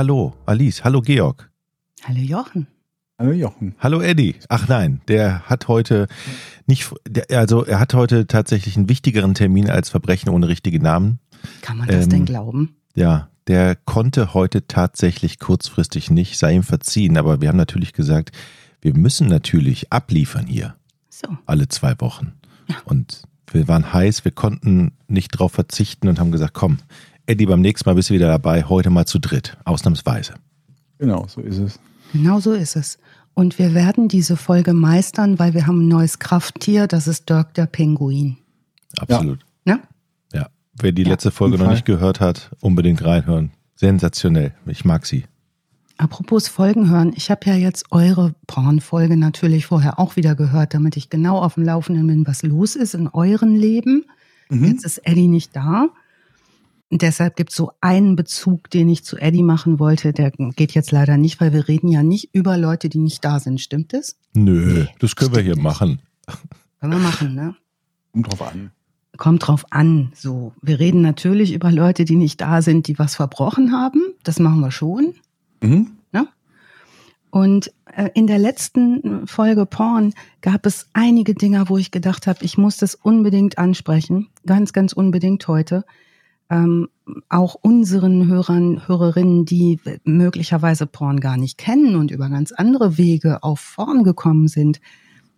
Hallo Alice, hallo Georg. Hallo Jochen. Hallo Jochen. Hallo Eddie. Ach nein, der hat heute nicht, der, also er hat heute tatsächlich einen wichtigeren Termin als Verbrechen ohne richtige Namen. Kann man das Ähm, denn glauben? Ja, der konnte heute tatsächlich kurzfristig nicht, sei ihm verziehen, aber wir haben natürlich gesagt, wir müssen natürlich abliefern hier So. alle zwei Wochen. Und wir waren heiß, wir konnten nicht drauf verzichten und haben gesagt, komm, Eddie, beim nächsten Mal bist du wieder dabei, heute mal zu dritt, ausnahmsweise. Genau, so ist es. Genau so ist es. Und wir werden diese Folge meistern, weil wir haben ein neues Krafttier, das ist Dirk der Pinguin. Absolut. Ne? Ja. Wer die Ja, letzte Folge noch nicht gehört hat, unbedingt reinhören. Sensationell. Ich mag sie. Apropos Folgen hören, ich habe ja jetzt eure Porn-Folge natürlich vorher auch wieder gehört, damit ich genau auf dem Laufenden bin, was los ist in euren Leben. Mhm. Jetzt ist Eddie nicht da. Deshalb gibt es so einen Bezug, den ich zu Eddie machen wollte. Der geht jetzt leider nicht, weil wir reden ja nicht über Leute, die nicht da sind. Stimmt es? Nö, das können wir stimmt hier nicht. machen. Können wir machen, ne? Kommt drauf an. Kommt drauf an. So, wir reden natürlich über Leute, die nicht da sind, die was verbrochen haben. Das machen wir schon. Mhm. Und äh, in der letzten Folge Porn gab es einige Dinge, wo ich gedacht habe, ich muss das unbedingt ansprechen, ganz, ganz unbedingt heute. Ähm, auch unseren Hörern, Hörerinnen, die möglicherweise Porn gar nicht kennen und über ganz andere Wege auf Porn gekommen sind,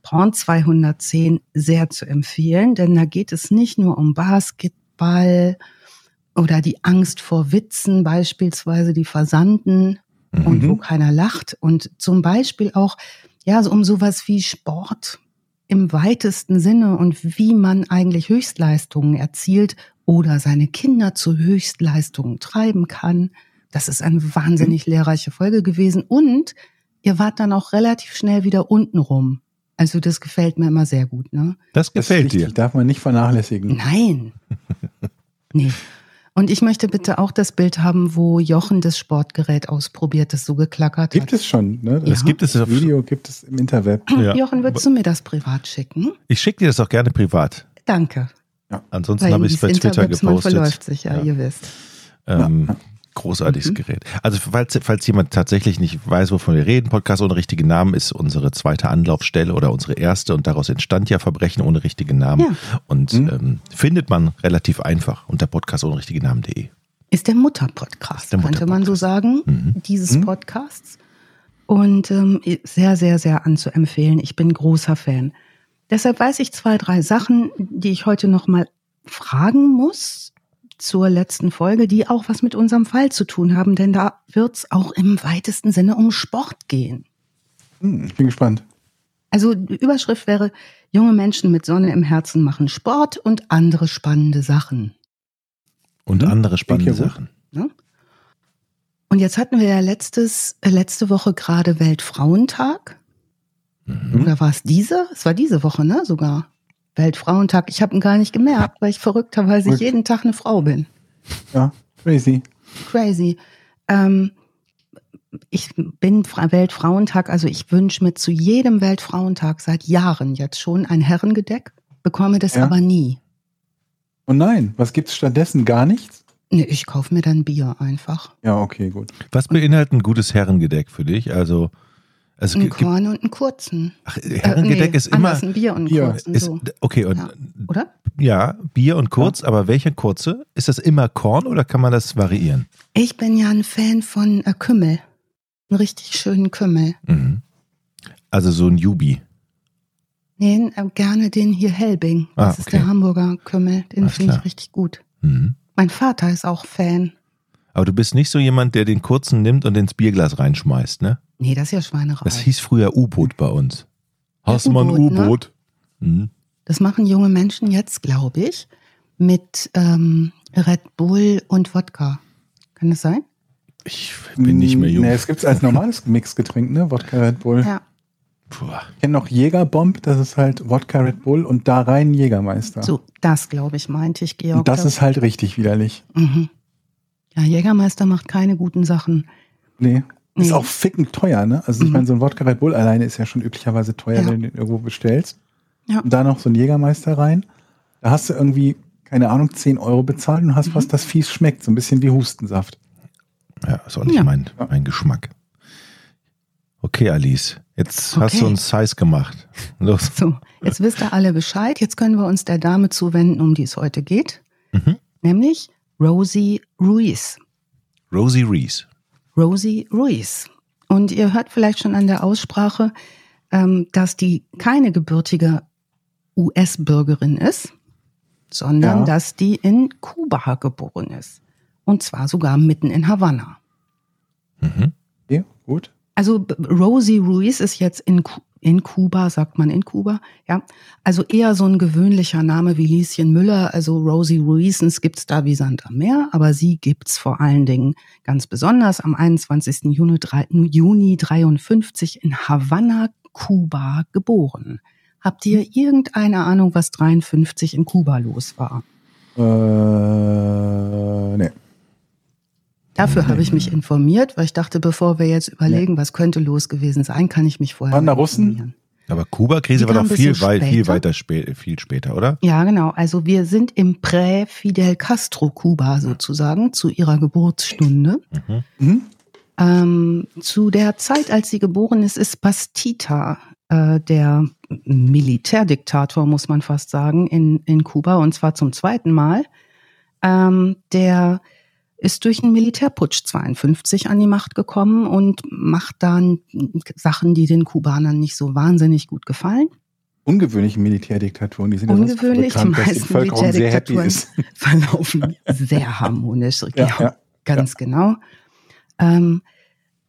Porn 210 sehr zu empfehlen, denn da geht es nicht nur um Basketball oder die Angst vor Witzen, beispielsweise die Versanden und Mhm. wo keiner lacht. Und zum Beispiel auch ja so um sowas wie Sport im weitesten Sinne und wie man eigentlich Höchstleistungen erzielt oder seine Kinder zu Höchstleistungen treiben kann. Das ist eine wahnsinnig lehrreiche Folge gewesen und ihr wart dann auch relativ schnell wieder unten rum. Also das gefällt mir immer sehr gut, ne? Das Das gefällt dir. wichtig, darf man nicht vernachlässigen. Nein. Nee. Und ich möchte bitte auch das Bild haben, wo Jochen das Sportgerät ausprobiert, das so geklackert Gibt hat. es schon, ne? Das Ja. gibt es Das Video gibt es im Interweb. Ja. Jochen, würdest du mir das privat schicken? Ich schicke dir das auch gerne privat. Danke. Ansonsten Weil habe ich es bei Twitter Interwebs, man gepostet. verläuft sich ja, Ja. ihr wisst. Ähm, Ja. Großartiges Mhm. Gerät. Also falls, falls jemand tatsächlich nicht weiß, wovon wir reden, Podcast ohne richtige Namen ist unsere zweite Anlaufstelle oder unsere erste und daraus entstand ja Verbrechen ohne richtige Namen Ja. und Mhm. ähm, findet man relativ einfach unter podcast ohne richtige Namen.de. Ist der Mutterpodcast, Ist der könnte man so sagen, Mhm. dieses Mhm. Podcasts. Und ähm, sehr, sehr, sehr anzuempfehlen. Ich bin großer Fan. Deshalb weiß ich zwei, drei Sachen, die ich heute noch mal fragen muss zur letzten Folge, die auch was mit unserem Fall zu tun haben, denn da wird es auch im weitesten Sinne um Sport gehen. Hm, ich bin gespannt. Also die Überschrift wäre, junge Menschen mit Sonne im Herzen machen Sport und andere spannende Sachen. Und Mhm. andere spannende Klingt ja. Sachen. Ne? Und jetzt hatten wir ja letztes, äh, letzte Woche gerade Weltfrauentag. Mhm. Oder war es diese? Es war diese Woche, ne? Sogar. Weltfrauentag. Ich habe ihn gar nicht gemerkt, weil ich verrückterweise Gut. jeden Tag eine Frau bin. Ja, crazy. Crazy. Ähm, ich bin Fra- Weltfrauentag, also ich wünsche mir zu jedem Weltfrauentag seit Jahren jetzt schon ein Herrengedeck, bekomme das Ja. aber nie. Und nein, was gibt's stattdessen? Gar nichts? Nee, ich kaufe mir dann Bier einfach. Ja, okay, gut. Was beinhaltet ein gutes Herrengedeck für dich? Also, also Ein Korn und einen kurzen. ach, Herrengedeck Äh, nee, ist immer ein Bier und einen Bier kurzen. ist, so. okay und Ja. Oder? ja, Bier und kurz, aber welcher kurze? Ist das immer Korn oder kann man das variieren? Ich bin ja ein Fan von äh, Kümmel. Einen richtig schönen Kümmel. Mhm. Also so ein Jubi. Nee, äh, gerne den hier Helbing. Ah, Das ist okay. der Hamburger Kümmel. Den finde ich richtig gut. Mhm. Mein Vater ist auch Fan. Aber du bist nicht so jemand, der den kurzen nimmt und ins Bierglas reinschmeißt, ne? Nee, das ist ja Schweinerei. Das hieß früher U-Boot bei uns. Hast du mal ein U-Boot, ne? Mhm. Das machen junge Menschen jetzt, glaube ich, mit ähm, Red Bull und Wodka. Kann das sein? Ich bin nicht mehr jung. Nee, es gibt's als normales Mixgetränk, ne? Wodka Red Bull. Ja. Puh. Ich kenne noch Jägerbomb, das ist halt Wodka Red Bull und da rein Jägermeister. So, das glaube ich, meinte ich, Georg. und das ist halt richtig widerlich. Mhm. Ja, Jägermeister macht keine guten Sachen. Nee. Nee. Ist auch fickend teuer, ne? Also ich Mhm. meine, so ein Wodka Red Bull alleine ist ja schon üblicherweise teuer, Ja. wenn du den irgendwo bestellst. Ja. Und da noch so ein Jägermeister rein. Da hast du irgendwie, keine Ahnung, 10 Euro bezahlt und hast Mhm. was, das fies schmeckt. So ein bisschen wie Hustensaft. Ja, ist auch nicht Ja. mein, mein Geschmack. Okay, Alice, jetzt hast Okay. du uns heiß gemacht. Los. So, jetzt wisst ihr alle Bescheid. Jetzt können wir uns der Dame zuwenden, um die es heute geht. Mhm. Nämlich Rosie Ruiz. Rosie Reese. Rosie Ruiz. Und ihr hört vielleicht schon an der Aussprache, ähm, dass die keine gebürtige US-Bürgerin ist, sondern Ja. dass die in Kuba geboren ist. Und zwar sogar mitten in Havanna. Mhm. Okay, gut. Also Rosie Ruiz ist jetzt in, in Kuba, sagt man in Kuba, ja. Also eher so ein gewöhnlicher Name wie Lieschen Müller. Also Rosie Ruizens gibt's da wie Sand am Meer, aber sie gibt's vor allen Dingen ganz besonders am 21. Juni, drei- Juni 53 in Havanna, Kuba geboren. Habt ihr irgendeine Ahnung, was 53 in Kuba los war? Äh, nee. Dafür habe ich mich informiert, weil ich dachte, bevor wir jetzt überlegen, was könnte los gewesen sein, kann ich mich vorher Waren da Russen? informieren. Aber Kuba-Krise war doch viel, weit, viel später. weiter spä viel später, oder? Ja, genau. Also wir sind im Prä-Fidel Castro Kuba sozusagen zu ihrer Geburtsstunde. Mhm. Mhm. Ähm, zu der Zeit, als sie geboren ist, ist Bastita äh, der Militärdiktator, muss man fast sagen, in, in Kuba und zwar zum zweiten Mal. Ähm, der ist durch einen Militärputsch 52 an die Macht gekommen und macht dann Sachen, die den Kubanern nicht so wahnsinnig gut gefallen. Ungewöhnliche Militärdiktaturen, die sind ja sonst Ungewöhnlich, die bekannt, die meisten Militärdiktaturen verlaufen sehr harmonisch. Ja, Ja, ja. ganz genau. Ähm,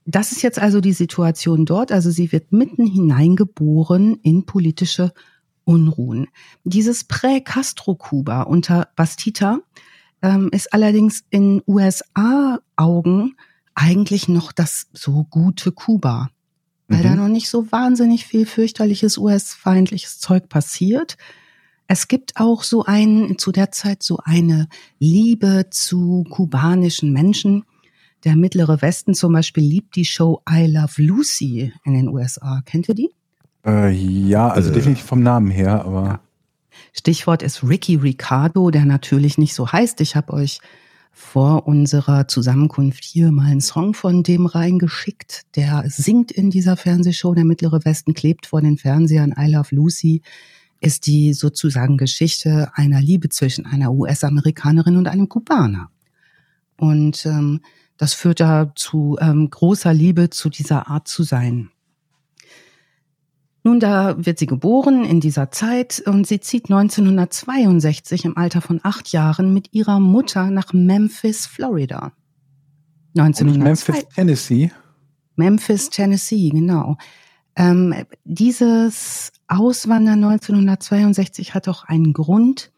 das ist jetzt also die Situation dort. Also sie wird mitten hineingeboren in politische Unruhen. Dieses Prä-Castro-Kuba unter Bastita ähm, ist allerdings in USA-Augen eigentlich noch das so gute Kuba, weil da Mhm. noch nicht so wahnsinnig viel fürchterliches US-feindliches Zeug passiert. Es gibt auch so ein, zu der Zeit so eine Liebe zu kubanischen Menschen. Der mittlere Westen zum Beispiel liebt die Show I Love Lucy in den USA. Kennt ihr die? Äh, ja, also Äh. definitiv vom Namen her, aber Stichwort ist Ricky Ricardo, der natürlich nicht so heißt. Ich habe euch vor unserer Zusammenkunft hier mal einen Song von dem reingeschickt. Der singt in dieser Fernsehshow. Der mittlere Westen klebt vor den Fernsehern. I Love Lucy ist die sozusagen Geschichte einer Liebe zwischen einer US-Amerikanerin und einem Kubaner. Und ähm, das führt da zu ähm, großer Liebe zu dieser Art zu sein. Nun, da wird sie geboren in dieser Zeit und sie zieht 1962 im Alter von acht Jahren mit ihrer Mutter nach Memphis, Florida. Und nicht 1902 Memphis, Tennessee. Memphis, Tennessee, genau. Ähm, dieses Auswandern 1962 hat auch einen Grund.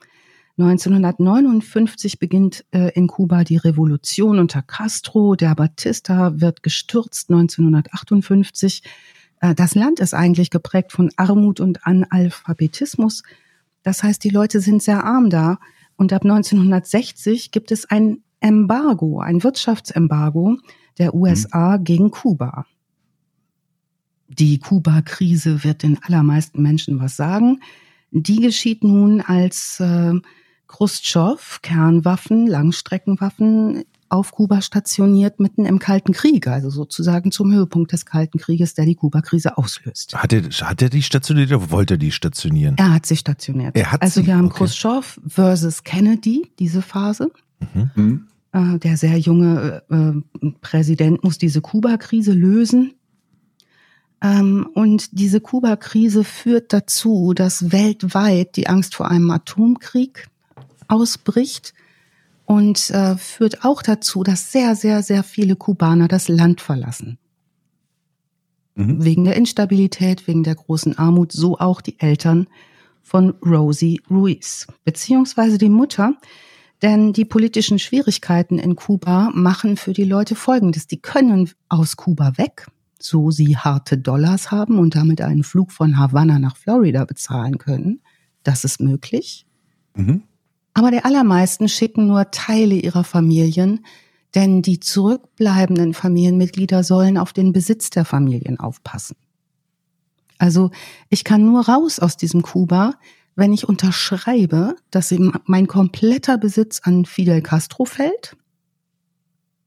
1959 beginnt äh, in Kuba die Revolution unter Castro. Der Batista wird gestürzt 1958. Äh, das Land ist eigentlich geprägt von Armut und Analphabetismus. Das heißt, die Leute sind sehr arm da. Und ab 1960 gibt es ein Embargo, ein Wirtschaftsembargo der USA gegen Kuba. Die Kuba-Krise wird den allermeisten Menschen was sagen. Die geschieht nun, als äh, Khrushchev Kernwaffen, Langstreckenwaffen auf Kuba stationiert, mitten im Kalten Krieg, also sozusagen zum Höhepunkt des Kalten Krieges, der die Kuba-Krise auslöst. Hat er, hat er die stationiert oder wollte er die stationieren? Er hat sich stationiert. Er hat also sie, wir haben okay. Khrushchev versus Kennedy, diese Phase. Mhm. Äh, der sehr junge äh, Präsident muss diese Kuba-Krise lösen. Ähm, und diese Kuba-Krise führt dazu, dass weltweit die Angst vor einem Atomkrieg ausbricht und äh, führt auch dazu, dass sehr, sehr, sehr viele Kubaner das Land verlassen. Mhm. Wegen der Instabilität, wegen der großen Armut, so auch die Eltern von Rosie Ruiz, beziehungsweise die Mutter. Denn die politischen Schwierigkeiten in Kuba machen für die Leute Folgendes. Die können aus Kuba weg, so sie harte Dollars haben und damit einen Flug von Havanna nach Florida bezahlen können. Das ist möglich. Mhm. Aber die allermeisten schicken nur Teile ihrer Familien, denn die zurückbleibenden Familienmitglieder sollen auf den Besitz der Familien aufpassen. Also ich kann nur raus aus diesem Kuba, wenn ich unterschreibe, dass mein kompletter Besitz an Fidel Castro fällt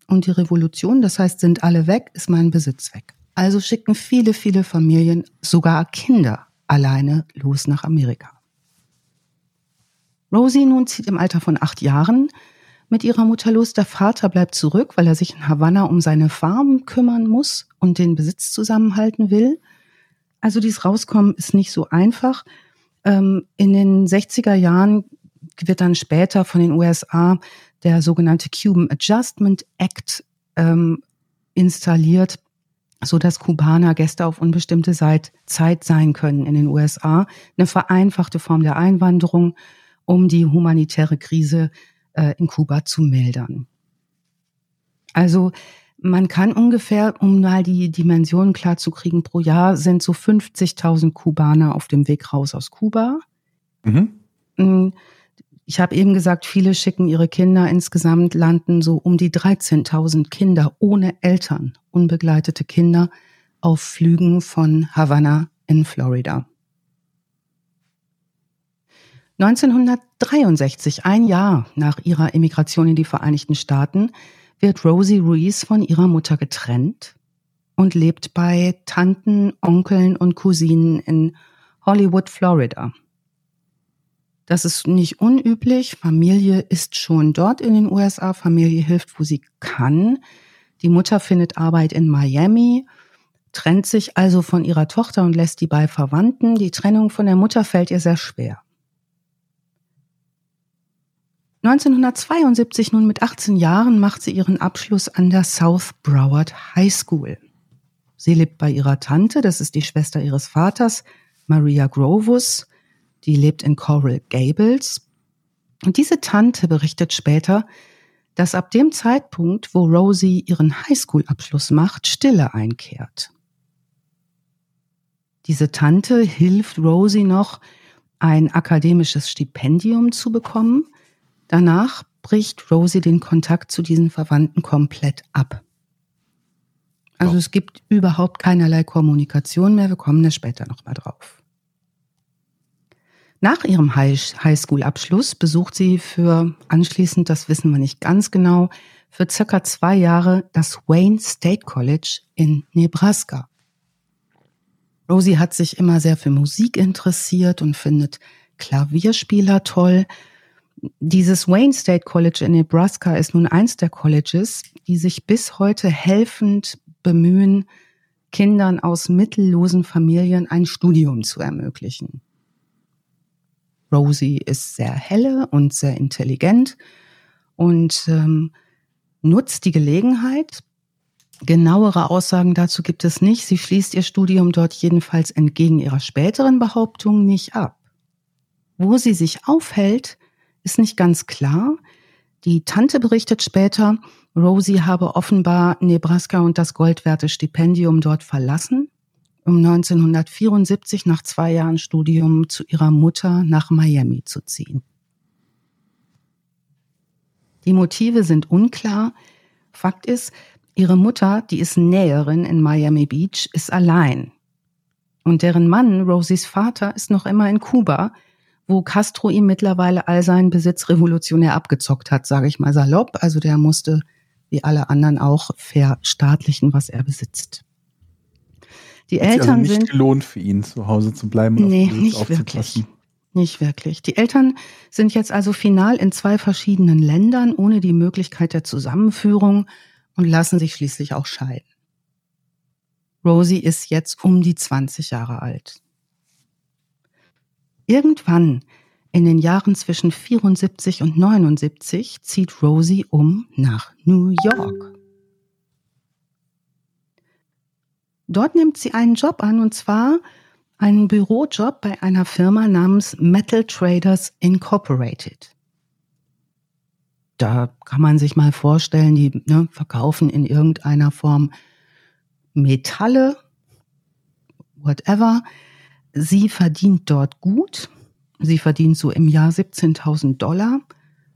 und die Revolution, das heißt, sind alle weg, ist mein Besitz weg. Also schicken viele, viele Familien, sogar Kinder, alleine los nach Amerika. Rosie nun zieht im Alter von acht Jahren mit ihrer Mutter los. Der Vater bleibt zurück, weil er sich in Havanna um seine Farm kümmern muss und den Besitz zusammenhalten will. Also dieses Rauskommen ist nicht so einfach. Ähm, in den 60er Jahren wird dann später von den USA der sogenannte Cuban Adjustment Act ähm, installiert, so dass Kubaner Gäste auf unbestimmte Zeit sein können in den USA. Eine vereinfachte Form der Einwanderung, um die humanitäre Krise äh, in Kuba zu mildern. Also man kann ungefähr, um mal die Dimensionen klar zu kriegen, pro Jahr sind so 50.000 Kubaner auf dem Weg raus aus Kuba. Mhm. Mm, ich habe eben gesagt, viele schicken ihre Kinder. Insgesamt landen so um die 13.000 Kinder ohne Eltern, unbegleitete Kinder, auf Flügen von Havanna in Florida. 1963, ein Jahr nach ihrer Emigration in die Vereinigten Staaten, wird Rosie Ruiz von ihrer Mutter getrennt und lebt bei Tanten, Onkeln und Cousinen in Hollywood, Florida. Das ist nicht unüblich. Familie ist schon dort in den USA. Familie hilft, wo sie kann. Die Mutter findet Arbeit in Miami, trennt sich also von ihrer Tochter und lässt die bei Verwandten. Die Trennung von der Mutter fällt ihr sehr schwer. 1972, nun mit 18 Jahren, macht sie ihren Abschluss an der South Broward High School. Sie lebt bei ihrer Tante, das ist die Schwester ihres Vaters, Maria Grovus. Die lebt in Coral Gables. Und diese Tante berichtet später, dass ab dem Zeitpunkt, wo Rosie ihren Highschool-Abschluss macht, Stille einkehrt. Diese Tante hilft Rosie noch, ein akademisches Stipendium zu bekommen, Danach bricht Rosie den Kontakt zu diesen Verwandten komplett ab. Also oh. es gibt überhaupt keinerlei Kommunikation mehr. Wir kommen da später nochmal drauf. Nach ihrem Highschool-Abschluss besucht sie für anschließend, das wissen wir nicht ganz genau, für circa zwei Jahre das Wayne State College in Nebraska. Rosie hat sich immer sehr für Musik interessiert und findet Klavierspieler toll. Dieses Wayne State College in Nebraska ist nun eins der Colleges, die sich bis heute helfend bemühen, Kindern aus mittellosen Familien ein Studium zu ermöglichen. Rosie ist sehr helle und sehr intelligent und ähm, nutzt die Gelegenheit. Genauere Aussagen dazu gibt es nicht. Sie schließt ihr Studium dort jedenfalls entgegen ihrer späteren Behauptung nicht ab. Wo sie sich aufhält, ist nicht ganz klar. Die Tante berichtet später, Rosie habe offenbar Nebraska und das Goldwerte-Stipendium dort verlassen, um 1974 nach zwei Jahren Studium zu ihrer Mutter nach Miami zu ziehen. Die Motive sind unklar. Fakt ist, ihre Mutter, die ist Näherin in Miami Beach, ist allein. Und deren Mann, Rosies Vater, ist noch immer in Kuba, wo Castro ihm mittlerweile all seinen Besitz revolutionär abgezockt hat, sage ich mal salopp. Also der musste, wie alle anderen auch, verstaatlichen, was er besitzt. Die hat Eltern also nicht sind gelohnt für ihn, zu Hause zu bleiben. Und nee, nicht wirklich. Nicht wirklich. Die Eltern sind jetzt also final in zwei verschiedenen Ländern ohne die Möglichkeit der Zusammenführung und lassen sich schließlich auch scheiden. Rosie ist jetzt um die 20 Jahre alt. Irgendwann in den Jahren zwischen 74 und 79 zieht Rosie um nach New York. Dort nimmt sie einen Job an und zwar einen Bürojob bei einer Firma namens Metal Traders Incorporated. Da kann man sich mal vorstellen, die ne, verkaufen in irgendeiner Form Metalle, whatever. Sie verdient dort gut. Sie verdient so im Jahr 17.000 Dollar.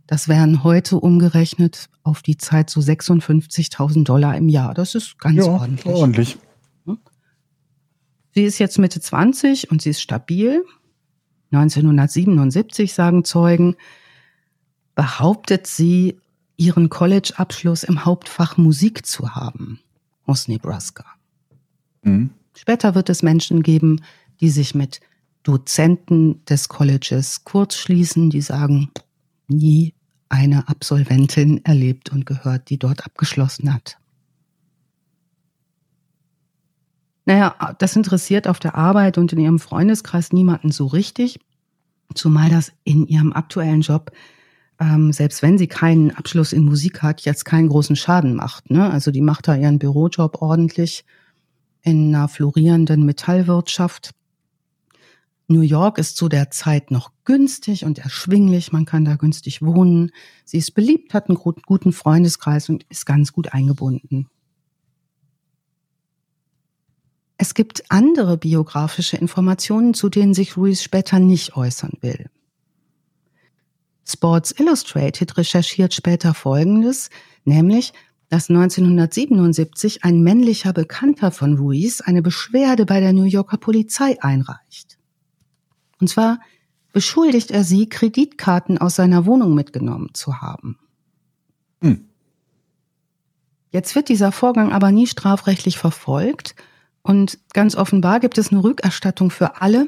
Das wären heute umgerechnet auf die Zeit so 56.000 Dollar im Jahr. Das ist ganz ja, ordentlich. ordentlich. Sie ist jetzt Mitte 20 und sie ist stabil. 1977, sagen Zeugen, behauptet sie, ihren College-Abschluss im Hauptfach Musik zu haben aus Nebraska. Mhm. Später wird es Menschen geben, die sich mit Dozenten des Colleges kurzschließen, die sagen, nie eine Absolventin erlebt und gehört, die dort abgeschlossen hat. Naja, das interessiert auf der Arbeit und in ihrem Freundeskreis niemanden so richtig, zumal das in ihrem aktuellen Job, ähm, selbst wenn sie keinen Abschluss in Musik hat, jetzt keinen großen Schaden macht. Ne? Also die macht da ihren Bürojob ordentlich in einer florierenden Metallwirtschaft. New York ist zu der Zeit noch günstig und erschwinglich. Man kann da günstig wohnen. Sie ist beliebt, hat einen guten Freundeskreis und ist ganz gut eingebunden. Es gibt andere biografische Informationen, zu denen sich Ruiz später nicht äußern will. Sports Illustrated recherchiert später Folgendes, nämlich, dass 1977 ein männlicher Bekannter von Ruiz eine Beschwerde bei der New Yorker Polizei einreicht. Und zwar beschuldigt er sie, Kreditkarten aus seiner Wohnung mitgenommen zu haben. Hm. Jetzt wird dieser Vorgang aber nie strafrechtlich verfolgt und ganz offenbar gibt es eine Rückerstattung für alle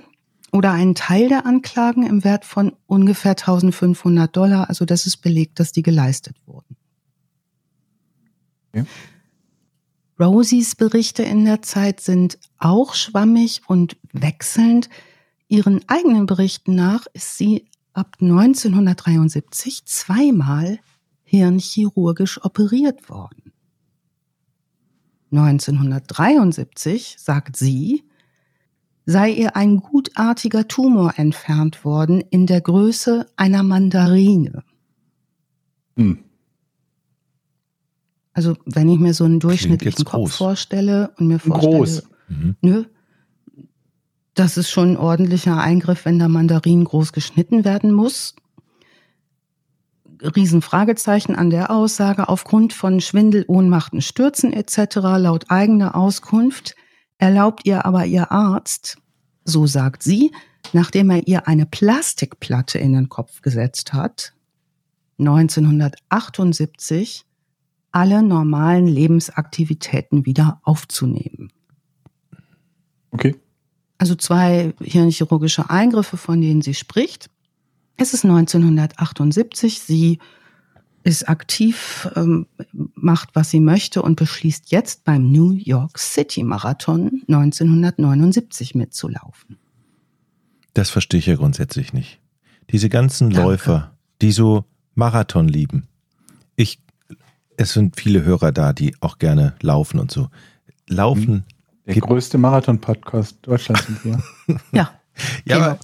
oder einen Teil der Anklagen im Wert von ungefähr 1500 Dollar. Also das ist belegt, dass die geleistet wurden. Ja. Rosies Berichte in der Zeit sind auch schwammig und wechselnd. Ihren eigenen Berichten nach ist sie ab 1973 zweimal hirnchirurgisch operiert worden. 1973, sagt sie, sei ihr ein gutartiger Tumor entfernt worden in der Größe einer Mandarine. Hm. Also wenn ich mir so einen durchschnittlichen Kopf groß. vorstelle und mir vorstelle, groß. Mhm. Nö, das ist schon ein ordentlicher Eingriff, wenn der Mandarin groß geschnitten werden muss. Riesenfragezeichen an der Aussage. Aufgrund von Schwindel, Ohnmachten, Stürzen etc. laut eigener Auskunft erlaubt ihr aber ihr Arzt, so sagt sie, nachdem er ihr eine Plastikplatte in den Kopf gesetzt hat, 1978 alle normalen Lebensaktivitäten wieder aufzunehmen. Okay also zwei hirnchirurgische Eingriffe, von denen sie spricht. Es ist 1978. Sie ist aktiv, ähm, macht, was sie möchte und beschließt jetzt beim New York City Marathon 1979 mitzulaufen. Das verstehe ich ja grundsätzlich nicht. Diese ganzen Danke. Läufer, die so Marathon lieben. Ich, es sind viele Hörer da, die auch gerne laufen und so. Laufen der gibt größte Marathon-Podcast Deutschlands sind wir. ja. ja, aber,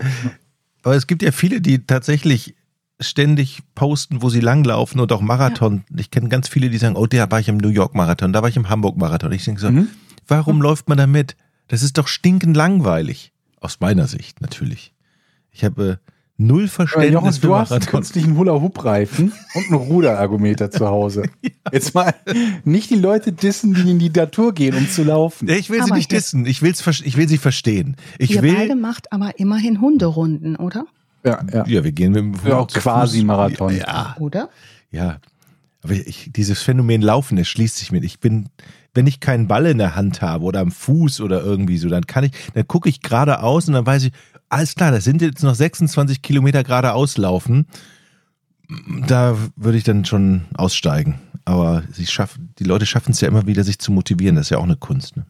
aber, es gibt ja viele, die tatsächlich ständig posten, wo sie langlaufen und auch Marathon. Ja. Ich kenne ganz viele, die sagen, oh, da war ich im New York Marathon, da war ich im Hamburg Marathon. Ich denke so, mhm. warum mhm. läuft man da mit? Das ist doch stinkend langweilig. Aus meiner Sicht natürlich. Ich habe null Verständnis Jochen, du hast einen künstlichen Hula-Hoop-Reifen und einen Ruderergometer zu Hause. ja. Jetzt mal nicht die Leute dissen, die in die Natur gehen, um zu laufen. Ich will aber sie nicht dissen, ich, will's, ich will sie verstehen. Ich Ihr will, beide macht aber immerhin Hunderunden, oder? Ja, ja. ja wir gehen mit dem ja, quasi Marathon. Ja. Oder? Ja. Aber ich, dieses Phänomen Laufen, es schließt sich mit. Ich bin, wenn ich keinen Ball in der Hand habe oder am Fuß oder irgendwie so, dann kann ich, dann gucke ich geradeaus und dann weiß ich, alles klar, das sind jetzt noch 26 Kilometer geradeaus laufen. Da würde ich dann schon aussteigen. Aber sie schaffen, die Leute schaffen es ja immer wieder, sich zu motivieren. Das ist ja auch eine Kunst. Ne?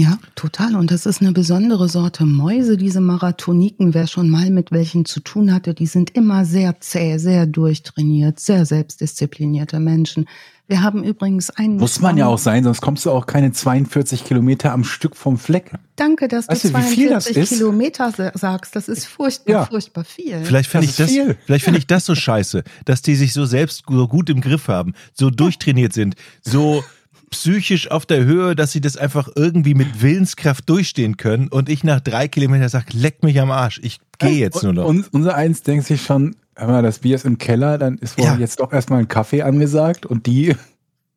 Ja, total. Und das ist eine besondere Sorte Mäuse, diese Marathoniken. Wer schon mal mit welchen zu tun hatte, die sind immer sehr zäh, sehr durchtrainiert, sehr selbstdisziplinierte Menschen. Wir haben übrigens einen. Muss man ja auch sein, sonst kommst du auch keine 42 Kilometer am Stück vom Fleck. Danke, dass weißt du 42 Kilometer sagst. Das ist furchtbar, ja. furchtbar viel. Vielleicht finde ich das, vielleicht finde ich das so scheiße, dass die sich so selbst so gut im Griff haben, so durchtrainiert sind, so psychisch auf der Höhe, dass sie das einfach irgendwie mit Willenskraft durchstehen können und ich nach drei Kilometern sage, leck mich am Arsch, ich gehe jetzt nur noch. Und unser eins denkt sich schon, hör das Bier ist im Keller, dann ist wohl ja. jetzt doch erstmal ein Kaffee angesagt und die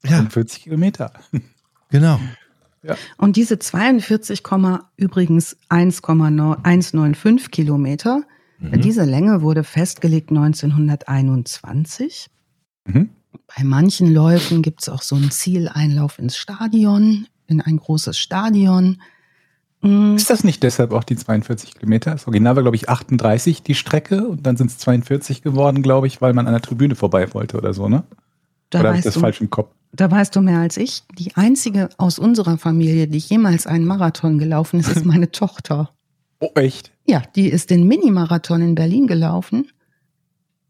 ja. 40 Kilometer. Genau. Ja. Und diese 42, übrigens 1,195 Kilometer Mhm. Diese Länge wurde festgelegt 1921. Mhm. Bei manchen Läufen gibt es auch so einen Zieleinlauf ins Stadion, in ein großes Stadion. Mm, Ist das nicht deshalb auch die 42 Kilometer? Das Original war, glaube ich, 38 die Strecke und dann sind es 42 geworden, glaube ich, weil man an der Tribüne vorbei wollte oder so, ne? Da oder habe ich das du, falsch im Kopf? da weißt du mehr als ich. Die einzige aus unserer Familie, die jemals einen Marathon gelaufen ist, ist meine Tochter. Oh, echt? Ja, die ist den Mini-Marathon in Berlin gelaufen.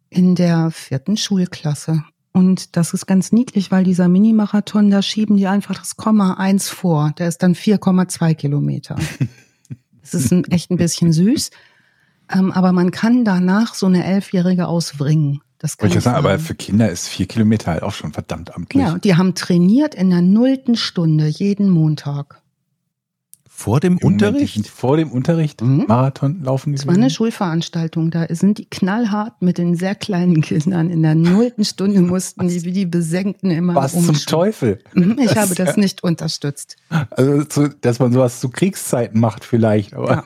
In der vierten Schulklasse. Und das ist ganz niedlich, weil dieser Mini-Marathon, da schieben die einfach das Komma eins vor. Der ist dann 4,2 Kilometer. Das ist ein, echt ein bisschen süß. Ähm, aber man kann danach so eine Elfjährige ausbringen. Das kann ich sagen, aber für Kinder ist vier Kilometer halt auch schon verdammt amtlich. Ja, die haben trainiert in der nullten Stunde jeden Montag. Vor dem Unterricht? Vor dem Unterricht Mhm. Marathon laufen Es war eine? Schulveranstaltung, da sind die knallhart mit den sehr kleinen Kindern. In der nullten Stunde mussten die wie die Besenkten immer Was zum. Teufel? Mhm, Ich Das habe das ja- nicht unterstützt. Also, dass man sowas zu Kriegszeiten macht vielleicht, aber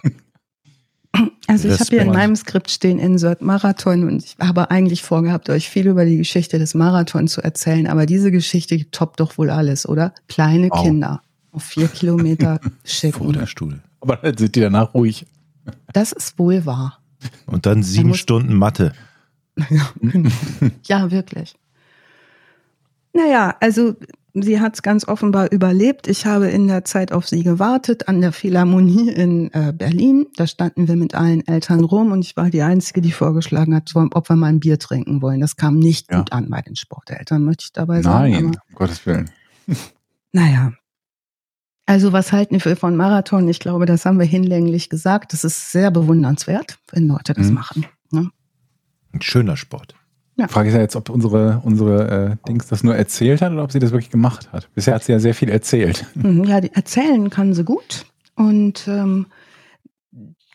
Also ich habe hier in meinem Skript stehen Insert Marathon und ich habe eigentlich vorgehabt, euch viel über die Geschichte des Marathons zu erzählen, aber diese Geschichte toppt doch wohl alles, oder? Kleine Au. Kinder auf vier Kilometer schicken. der Stuhl. aber dann sind die danach ruhig. Das ist wohl wahr. Und dann sieben muss- Stunden Mathe. Ja, wirklich. Naja, also sie hat es ganz offenbar überlebt. Ich habe in der Zeit auf sie gewartet an der Philharmonie in äh, Berlin. Da standen wir mit allen Eltern rum und ich war die Einzige, die vorgeschlagen hat, ob wir mal ein Bier trinken wollen. Das kam nicht Ja. gut an bei den Sporteltern, möchte ich dabei sagen. Nein, um Gottes Willen. naja. Also was halten wir von Marathon? Ich glaube, das haben wir hinlänglich gesagt. Das ist sehr bewundernswert, wenn Leute das Mhm. machen. Ne? Ein schöner Sport. Frage ist ja jetzt, ob unsere, unsere äh, Dings das nur erzählt hat oder ob sie das wirklich gemacht hat. Bisher hat sie ja sehr viel erzählt. Mhm, Ja, die erzählen kann sie gut. Und ähm,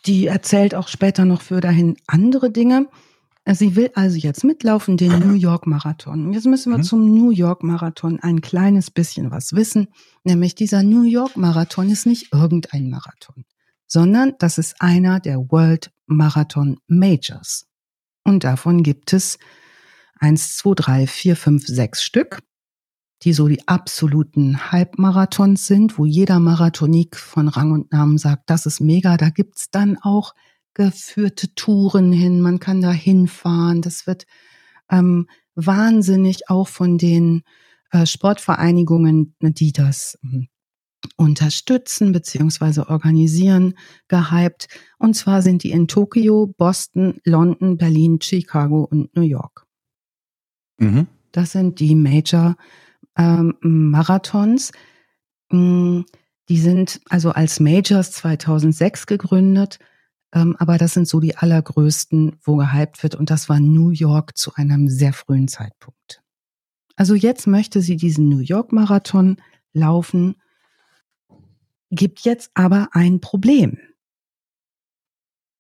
die erzählt auch später noch für dahin andere Dinge. Sie will also jetzt mitlaufen, den New York Marathon. Und Jetzt müssen wir Mhm. zum New York Marathon ein kleines bisschen was wissen. Nämlich dieser New York Marathon ist nicht irgendein Marathon, sondern das ist einer der World Marathon Majors. Und davon gibt es eins, zwei, drei, vier, fünf, sechs Stück die so die absoluten Halbmarathons sind, wo jeder Marathonik von Rang und Namen sagt, das ist mega. Da gibt's dann auch geführte Touren hin. Man kann da hinfahren. Das wird ähm, wahnsinnig auch von den äh, Sportvereinigungen, die das ähm, unterstützen beziehungsweise organisieren, gehypt. Und zwar sind die in Tokio, Boston, London, Berlin, Chicago und New York. Mhm. Das sind die Major ähm, Marathons. Mm, Die sind also als Majors 2006 gegründet, aber das sind so die allergrößten, wo gehypt wird. Und das war New York zu einem sehr frühen Zeitpunkt. Also jetzt möchte sie diesen New York Marathon laufen, gibt jetzt aber ein Problem.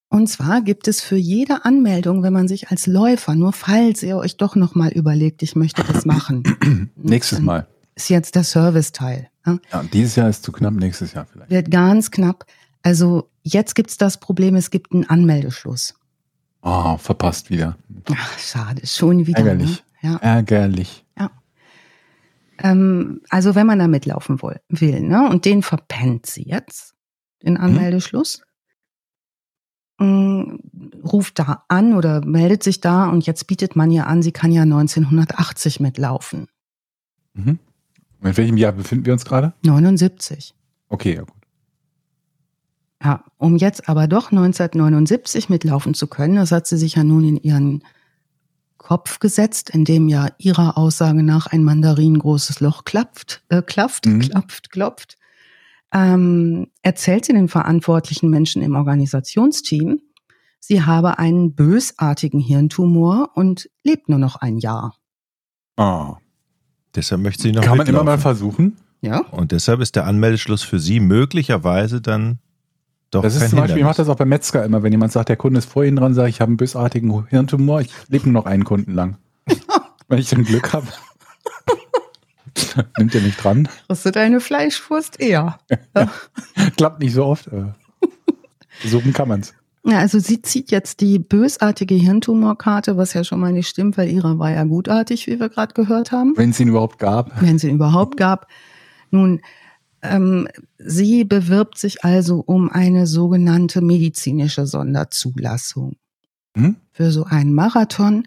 Und zwar gibt es für jede Anmeldung, wenn man sich als Läufer, nur falls ihr euch doch nochmal überlegt, ich möchte das machen, Nächstes Mal. ist jetzt der Serviceteil. Ja? Ja, dieses Jahr ist zu knapp, nächstes Jahr vielleicht. Wird ganz knapp. Also jetzt gibt's das Problem, es gibt einen Anmeldeschluss. Oh, verpasst wieder. Ach, schade, schon wieder. Ärgerlich. Ne? Ja. Ärgerlich. Ähm, also wenn man da mitlaufen will, ne? Und den verpennt sie jetzt, den Anmeldeschluss. Mm, Ruft da an oder meldet sich da und jetzt bietet man ihr an, sie kann ja 1980 mitlaufen. Mhm. In welchem Jahr befinden wir uns gerade? 79. Okay, ja gut. Ja, um jetzt aber doch 1979 mitlaufen zu können, das hat sie sich ja nun in ihren Kopf gesetzt, in dem ja ihrer Aussage nach ein Mandarin großes Loch klapft, äh, klafft, Mhm. klapft, klopft. Ähm, erzählt sie den verantwortlichen Menschen im Organisationsteam, sie habe einen bösartigen Hirntumor und lebt nur noch ein Jahr. Oh. Deshalb möchte sie noch Kann man immer mitlaufen. mal versuchen. Ja, Und deshalb ist der Anmeldeschluss für sie möglicherweise dann doch Das ist zum Beispiel, ich mache das auch beim Metzger immer, wenn jemand sagt, der Kunde ist vor Ihnen dran, sage ich, ich habe einen bösartigen Hirntumor, ich lebe nur noch einen Kunden lang. wenn ich dann Glück habe. Nimmt er nicht dran. kriegst deine Fleischwurst eher. Klappt nicht so oft. Versuchen kann man's. Ja, also sie zieht jetzt die bösartige Hirntumorkarte, was ja schon mal nicht stimmt, weil ihre war ja gutartig, wie wir gerade gehört haben. Wenn es ihn überhaupt gab. Wenn es ihn überhaupt gab. Nun, ähm, sie bewirbt sich also um eine sogenannte medizinische Sonderzulassung Hm? für so einen Marathon.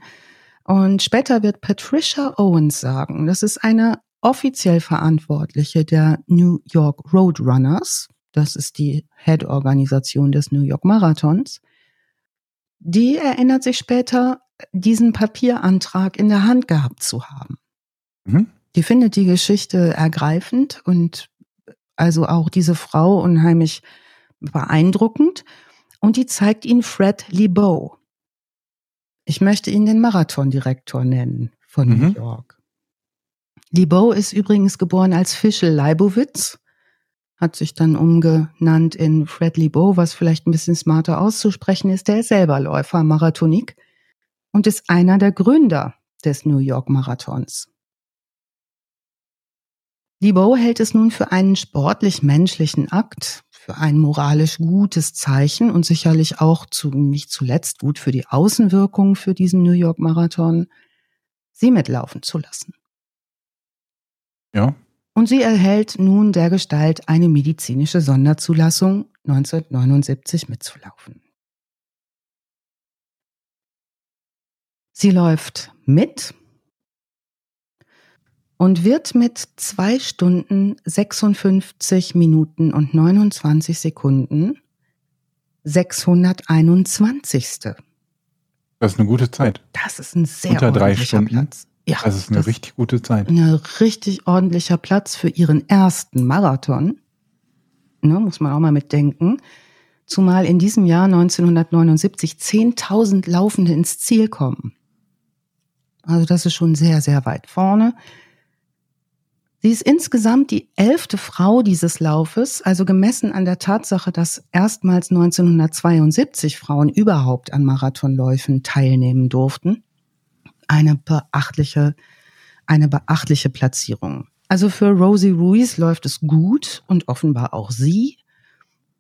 Und später wird Patricia Owens sagen, das ist eine offiziell Verantwortliche der New York Roadrunners. Das ist die Head-Organisation des New York Marathons. Die erinnert sich später, diesen Papierantrag in der Hand gehabt zu haben. Mhm. Die findet die Geschichte ergreifend und also auch diese Frau unheimlich beeindruckend. Und die zeigt ihn Fred Lebow. Ich möchte ihn den Marathondirektor nennen von Mhm. New York. Lebow ist übrigens geboren als Fischel Leibowitz, hat sich dann umgenannt in Fred Lebow, was vielleicht ein bisschen smarter auszusprechen ist. Der ist selber Läufer, Marathonik und ist einer der Gründer des New York Marathons. Lebow hält es nun für einen sportlich-menschlichen Akt, für ein moralisch gutes Zeichen und sicherlich auch zu, nicht zuletzt gut für die Außenwirkung für diesen New York Marathon, sie mitlaufen zu lassen. Ja. Und sie erhält nun der Gestalt eine medizinische Sonderzulassung 1979 mitzulaufen. Sie läuft mit und wird mit zwei Stunden 56 Minuten und 29 Sekunden 621. Das ist eine gute Zeit. Das ist ein sehr Unter drei ordentlicher Stunden? Platz. Ja, Das ist eine richtig gute Zeit. ein richtig ordentlicher Platz für ihren ersten Marathon. Ne, muss man auch mal mitdenken. Zumal in diesem Jahr 1979 10.000 Laufende ins Ziel kommen. Also das ist schon sehr, sehr weit vorne. Sie ist insgesamt die elfte Frau dieses Laufes, also gemessen an der Tatsache, dass erstmals 1972 Frauen überhaupt an Marathonläufen teilnehmen durften. Eine beachtliche, eine beachtliche Platzierung. Also für Rosie Ruiz läuft es gut und offenbar auch sie.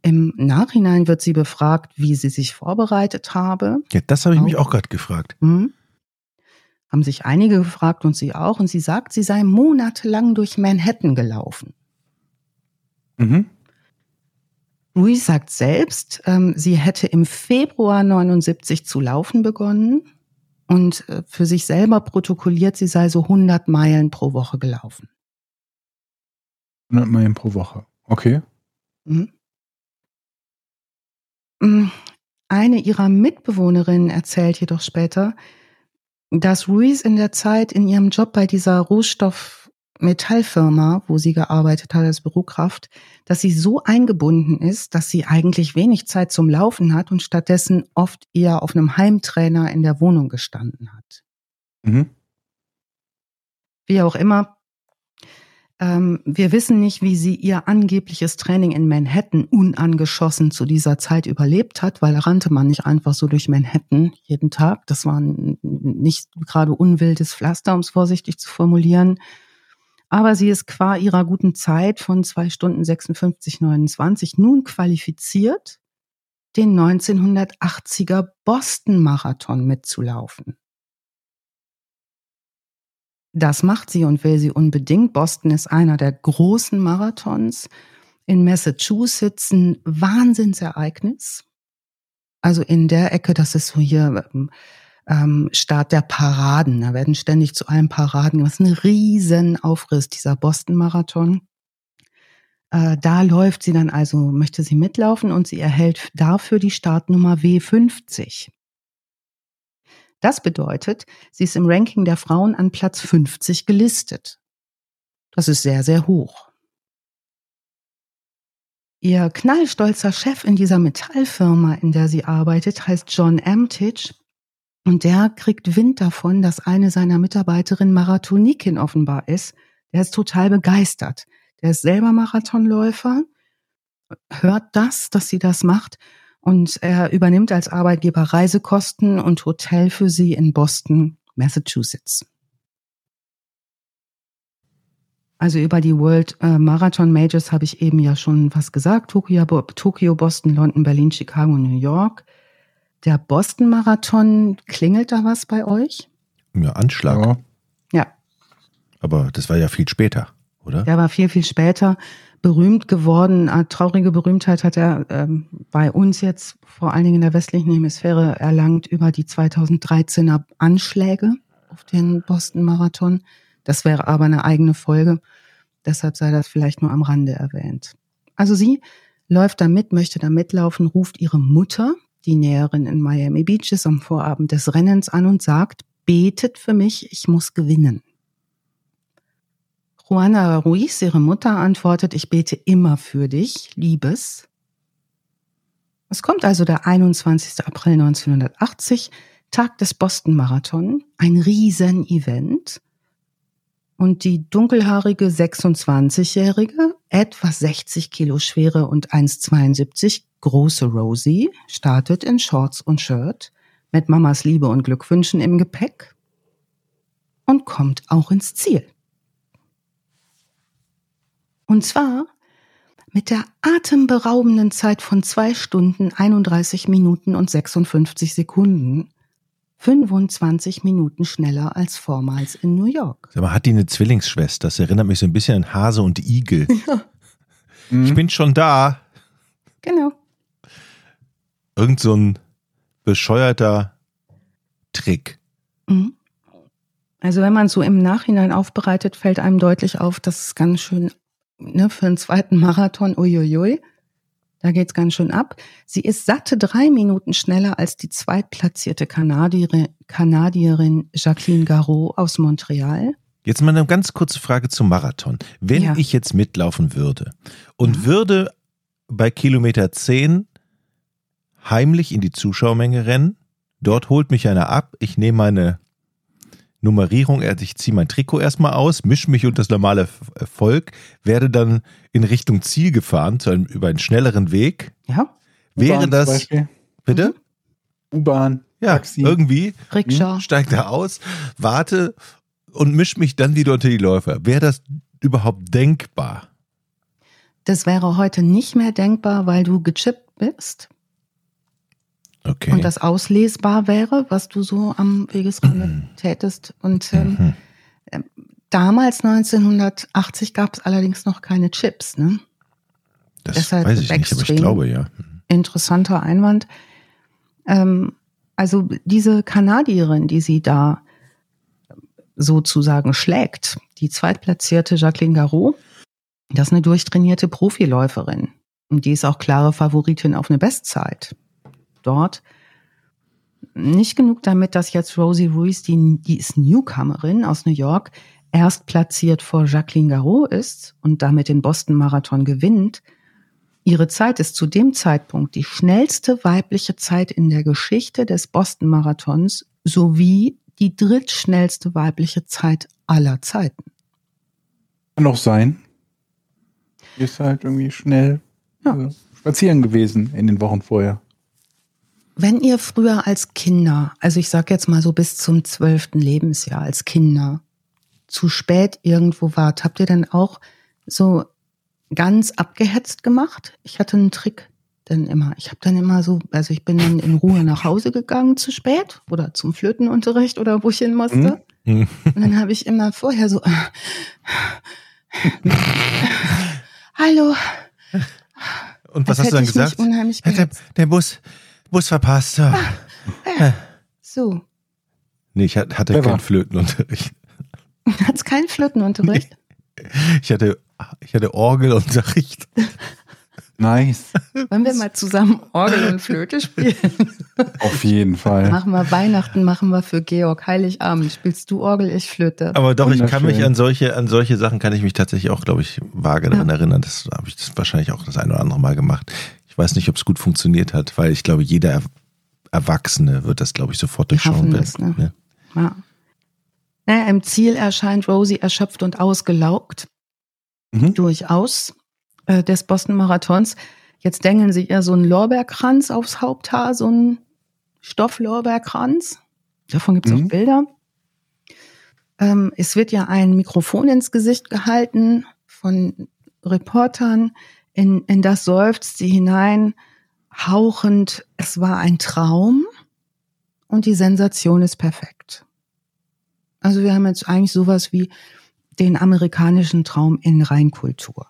Im Nachhinein wird sie befragt, wie sie sich vorbereitet habe. Ja, das habe ich mich Auch. auch gerade gefragt. Hm? Haben sich einige gefragt und sie auch. Und sie sagt, sie sei monatelang durch Manhattan gelaufen. Mhm. Ruiz sagt selbst, ähm, sie hätte im Februar 79 zu laufen begonnen und äh, für sich selber protokolliert, sie sei so 100 Meilen pro Woche gelaufen. 100 Meilen pro Woche. Okay. Mhm. Mm, Eine ihrer Mitbewohnerinnen erzählt jedoch später, dass Ruiz in der Zeit in ihrem Job bei dieser Rohstoffmetallfirma, wo sie gearbeitet hat als Bürokraft, dass sie so eingebunden ist, dass sie eigentlich wenig Zeit zum Laufen hat und stattdessen oft eher auf einem Heimtrainer in der Wohnung gestanden hat. Mhm. Wie auch immer, ähm, wir wissen nicht, wie sie ihr angebliches Training in Manhattan unangeschossen zu dieser Zeit überlebt hat, weil rannte man nicht einfach so durch Manhattan jeden Tag. Das war nicht gerade unwildes Pflaster, um es vorsichtig zu formulieren. Aber sie ist qua ihrer guten Zeit von zwei Stunden 56, 29 nun qualifiziert, den 1980er Boston Marathon mitzulaufen. Das macht sie und will sie unbedingt. Boston ist einer der großen Marathons. In Massachusetts ein Wahnsinnsereignis. Also in der Ecke, das ist so hier ähm, ähm, Start der Paraden. Da werden ständig zu allen Paraden. Ist ein riesen Aufriss, dieser Boston-Marathon. Äh, da läuft sie dann also, möchte sie mitlaufen und sie erhält dafür die Startnummer W50. Das bedeutet, sie ist im Ranking der Frauen an Platz 50 gelistet. Das ist sehr, sehr hoch. Ihr knallstolzer Chef in dieser Metallfirma, in der sie arbeitet, heißt John Amtich. Und der kriegt Wind davon, dass eine seiner Mitarbeiterinnen Marathonikin offenbar ist. Der ist total begeistert. Der ist selber Marathonläufer, hört das, dass sie das macht und er übernimmt als Arbeitgeber Reisekosten und Hotel für sie in Boston, Massachusetts. Also über die World äh, Marathon Majors habe ich eben ja schon was gesagt. Tokio, Bo- Tokio, Boston, London, Berlin, Chicago, New York. Der Boston-Marathon, klingelt da was bei euch? Ja, Anschlag. Ja. Ja, Aber das war ja viel später, oder? der war viel, viel später berühmt geworden. Eine traurige Berühmtheit hat er ähm, bei uns jetzt vor allen Dingen in der westlichen Hemisphäre erlangt über die 2013er Anschläge auf den Boston-Marathon. Das wäre aber eine eigene Folge. Deshalb sei das vielleicht nur am Rande erwähnt. Also sie läuft da mit, möchte da mitlaufen, ruft ihre Mutter, die Näherin in Miami Beach ist, am Vorabend des Rennens an und sagt, betet für mich, ich muss gewinnen. Juana Ruiz, ihre Mutter, antwortet, ich bete immer für dich, Liebes. Es kommt also der 21. April 1980, Tag des Boston Marathon, ein Riesen-Event. Und die dunkelhaarige 26-jährige, etwa 60 Kilo schwere und 1,72 große Rosie startet in Shorts und Shirt mit Mamas Liebe und Glückwünschen im Gepäck und kommt auch ins Ziel. Und zwar mit der atemberaubenden Zeit von zwei Stunden, 31 Minuten und 56 Sekunden. 25 Minuten schneller als vormals in New York. Sag mal, hat die eine Zwillingsschwester? Das erinnert mich so ein bisschen an Hase und Igel. Mhm. Ich bin schon da. Genau. Irgend so ein bescheuerter Trick. Mhm. Also wenn man so im Nachhinein aufbereitet, fällt einem deutlich auf, dass es ganz schön ne, für einen zweiten Marathon, uiuiui, da geht's ganz schön ab. Sie ist satte drei Minuten schneller als die zweitplatzierte Kanadierin, Kanadierin Jacqueline Garraud aus Montreal. Jetzt mal eine ganz kurze Frage zum Marathon. Wenn Ja. ich jetzt mitlaufen würde und Ja. würde bei Kilometer 10 heimlich in die Zuschauermenge rennen, dort holt mich einer ab, ich nehme meine Nummerierung, also ich ziehe mein Trikot erstmal aus, mische mich unter das normale F- Volk, werde dann in Richtung Ziel gefahren, zu einem, über einen schnelleren Weg. Ja, Wäre das, bitte? U-Bahn, Ja, Taxi. irgendwie Rikscha. steig da aus, warte und misch mich dann wieder unter die Läufer. Wäre das überhaupt denkbar? Das wäre heute nicht mehr denkbar, weil du gechippt bist Okay. und das auslesbar wäre, was du so am Wegesrand tätest. Und ähm, Mhm. damals 1980 gab es allerdings noch keine Chips. Ne? Das deshalb weiß ich nicht, aber ich glaube ja. interessanter Einwand. Ähm, also diese Kanadierin, die sie da sozusagen schlägt, die zweitplatzierte Jacqueline Garraud, das ist eine durchtrainierte Profiläuferin. Und die ist auch klare Favoritin auf eine Bestzeit. Dort. Nicht genug damit, dass jetzt Rosie Ruiz, die, die ist Newcomerin aus New York, erst platziert vor Jacqueline Garraud ist und damit den Boston Marathon gewinnt. Ihre Zeit ist zu dem Zeitpunkt die schnellste weibliche Zeit in der Geschichte des Boston Marathons sowie die drittschnellste weibliche Zeit aller Zeiten. Kann auch sein. Ist halt irgendwie schnell Ja. äh, spazieren gewesen in den Wochen vorher. Wenn ihr früher als Kinder, also ich sag jetzt mal so bis zum zwölften Lebensjahr als Kinder, zu spät irgendwo wart, habt ihr dann auch so ganz abgehetzt gemacht? Ich hatte einen Trick dann immer. Ich habe dann immer so, also ich bin dann in Ruhe nach Hause gegangen zu spät oder zum Flötenunterricht oder wo ich hin musste. Mhm. Und dann habe ich immer vorher so, hallo. Und was als hast du dann gesagt? Der, der Bus, Bus verpasst. Ah. Ja. So. Nee, ich hatte Clever. keinen Flötenunterricht. Hat's keinen Flötenunterricht? Ich hatte, ich hatte Orgelunterricht. Nice. Wollen wir mal zusammen Orgel und Flöte spielen? Auf jeden Fall. Machen wir Weihnachten, machen wir für Georg. Heiligabend spielst du Orgel, ich Flöte. Aber doch, ich kann mich an solche, an solche Sachen kann ich mich tatsächlich auch, glaube ich, vage daran erinnern. Das habe ich das wahrscheinlich auch das eine oder andere Mal gemacht. Ich weiß nicht, ob es gut funktioniert hat, weil ich glaube, jeder Er- Erwachsene wird das, glaube ich, sofort durchschauen. das, ne? Ja. Naja, im Ziel erscheint Rosie erschöpft und ausgelaugt. Mhm. Durchaus. Äh, des Boston Marathons. Jetzt dengeln sie ihr so einen Lorbeerkranz aufs Haupthaar, so einen Stofflorbeerkranz. Davon gibt es Mhm. auch Bilder. Ähm, es wird ja ein Mikrofon ins Gesicht gehalten von Reportern. In, in das seufzt sie hinein, hauchend, es war ein Traum. und die Sensation ist perfekt. Also wir haben jetzt eigentlich sowas wie den amerikanischen Traum in Reinkultur.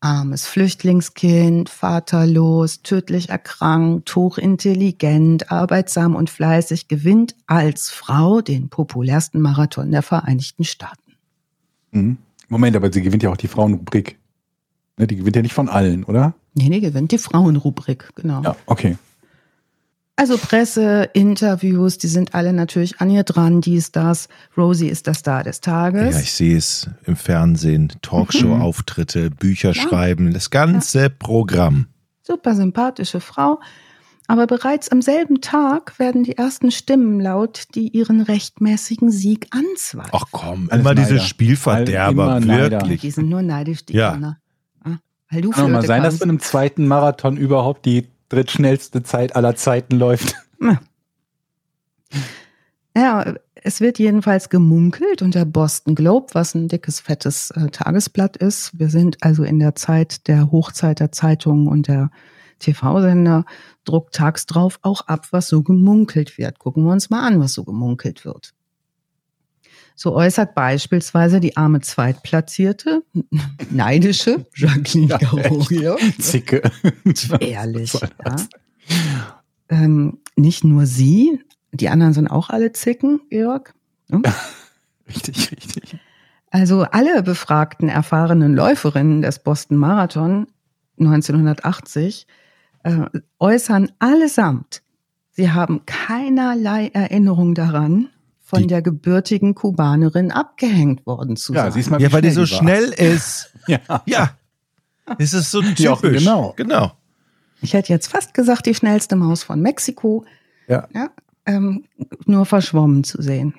Armes Flüchtlingskind, vaterlos, tödlich erkrankt, hochintelligent, arbeitsam und fleißig, gewinnt als Frau den populärsten Marathon der Vereinigten Staaten. Mhm. Moment, aber sie gewinnt ja auch die Frauenrubrik. Ne, die gewinnt ja nicht von allen, oder? Nee, nee, gewinnt die Frauenrubrik, genau. Ja, okay. Also Presse, Interviews, die sind alle natürlich an ihr dran, dies, das. Rosie ist der Star des Tages. Ja, ich sehe es im Fernsehen, Talkshow-Auftritte, Bücher schreiben, das ganze Programm. Super sympathische Frau. Aber bereits am selben Tag werden die ersten Stimmen laut, die ihren rechtmäßigen Sieg anzweifeln. Ach komm, immer diese Neider. Spielverderber, Immer Neider. wirklich. Die sind nur neidisch, die Ja. Kinder. Weil du Kann mal sein, dass kannst. in einem zweiten Marathon überhaupt die drittschnellste Zeit aller Zeiten läuft. Ja. Ja, es wird jedenfalls gemunkelt und der Boston Globe, was ein dickes, fettes äh, Tagesblatt ist. Wir sind also in der Zeit der Hochzeit der Zeitungen und der TV-Sender, druckt tags drauf auch ab, was so gemunkelt wird. Gucken wir uns mal an, was so gemunkelt wird. So äußert beispielsweise die arme Zweitplatzierte, neidische Jacqueline Ja, Garorio, Zicke. ehrlich, ja. ähm, nicht nur sie, die anderen sind auch alle Zicken, Georg. Richtig, richtig. Also alle befragten erfahrenen Läuferinnen des Boston Marathon 1980 äh, äußern allesamt, sie haben keinerlei Erinnerung daran, von Die- der gebürtigen Kubanerin abgehängt worden zu Ja, sein. siehst mal, Ja, weil die so war. schnell ist. Ja. Ja. Es ist so Ja, typisch. genau. Genau. Ich hätte jetzt fast gesagt, die schnellste Maus von Mexiko. Ja. ja, ähm, nur verschwommen zu sehen.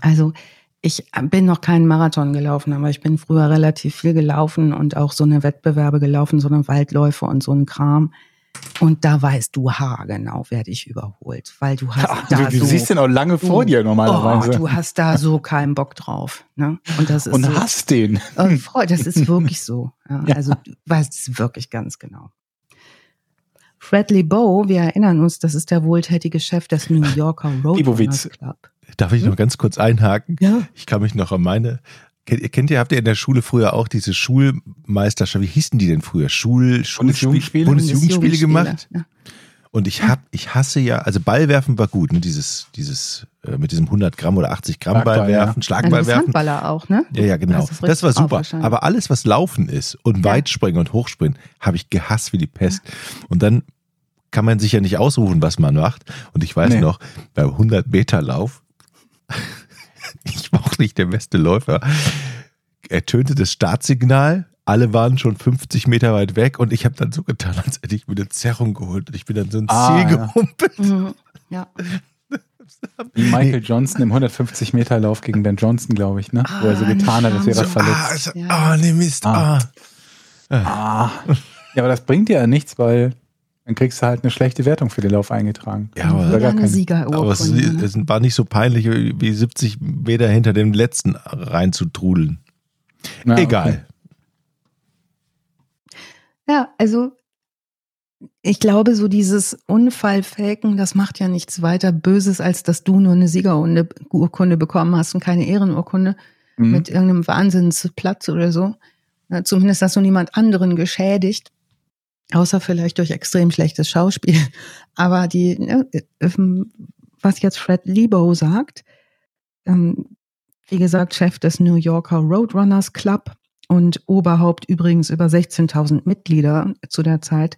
Also ich bin noch keinen Marathon gelaufen, aber ich bin früher relativ viel gelaufen und auch so eine Wettbewerbe gelaufen, so eine Waldläufe und so ein Kram. Und da weißt du haargenau, wer dich überholt, weil du hast Ja, da du, du so, siehst den auch lange vor dir normalerweise. Oh, du hast da so keinen Bock drauf. Ne? Und das ist und so, hast den. Oh, Freu- das ist wirklich so. Ja, Ja. Also du weißt es wirklich ganz genau. Fredley Bow, wir erinnern uns, das ist der wohltätige Chef des New Yorker Roadrunners. Club. Darf ich noch ganz kurz einhaken? Ja. Ich kann mich noch an meine. Kennt ihr, kennt ihr, habt ihr in der Schule früher auch diese Schulmeisterschaft, wie hießen die denn früher? Schul, Schulspiele, Bundesjugendspiele? Bundesjugendspiele gemacht? Ja. Und ich hab, ich hasse ja, also Ballwerfen war gut, ne? Dieses, dieses, äh, mit diesem 100 Gramm oder 80 Gramm Schlagball, Ballwerfen, Ja, Schlagballwerfen. Handballer auch, ne? Ja, ja, genau. Das richtig war super. Aber alles, was Laufen ist und Ja. Weitspringen und Hochspringen, habe ich gehasst wie die Pest. Und dann kann man sich ja nicht ausrufen, was man macht. Und ich weiß Nee. noch, beim 100 Meter Lauf, ich war auch nicht der beste Läufer, ertönte das Startsignal. Alle waren schon 50 Meter weit weg und ich habe dann so getan, als hätte ich mir eine Zerrung geholt und ich bin dann so ins Ah, Ziel ja. gehumpelt. Mhm. Ja. Wie Michael Johnson im 150 Meter Lauf gegen Ben Johnson, glaube ich, ne? Wo er so Ah, getan hat, als wäre er so, verletzt. Ah, also, Ja. ah, nee, Mist. Ah. Ah. Ah. Ja, aber das bringt dir ja nichts, weil dann kriegst du halt eine schlechte Wertung für den Lauf eingetragen. Ja, aber- Oder gar eine keine. Siegerurkunde. Aber es, ne? es war nicht so peinlich, wie 70 Meter hinter dem letzten reinzutrudeln. Ja, Egal. Ja, also ich glaube, so dieses Unfallfaken, das macht ja nichts weiter Böses, als dass du nur eine Siegerurkunde Urkunde bekommen hast und keine Ehrenurkunde Mhm. mit irgendeinem Wahnsinnsplatz oder so. Ja, zumindest hast du niemand anderen geschädigt, außer vielleicht durch extrem schlechtes Schauspiel. Aber die, ne, ähm, was jetzt Fred Lebo sagt, ähm, wie gesagt, Chef des New Yorker Roadrunners Club und Oberhaupt übrigens über 16.000 Mitglieder zu der Zeit,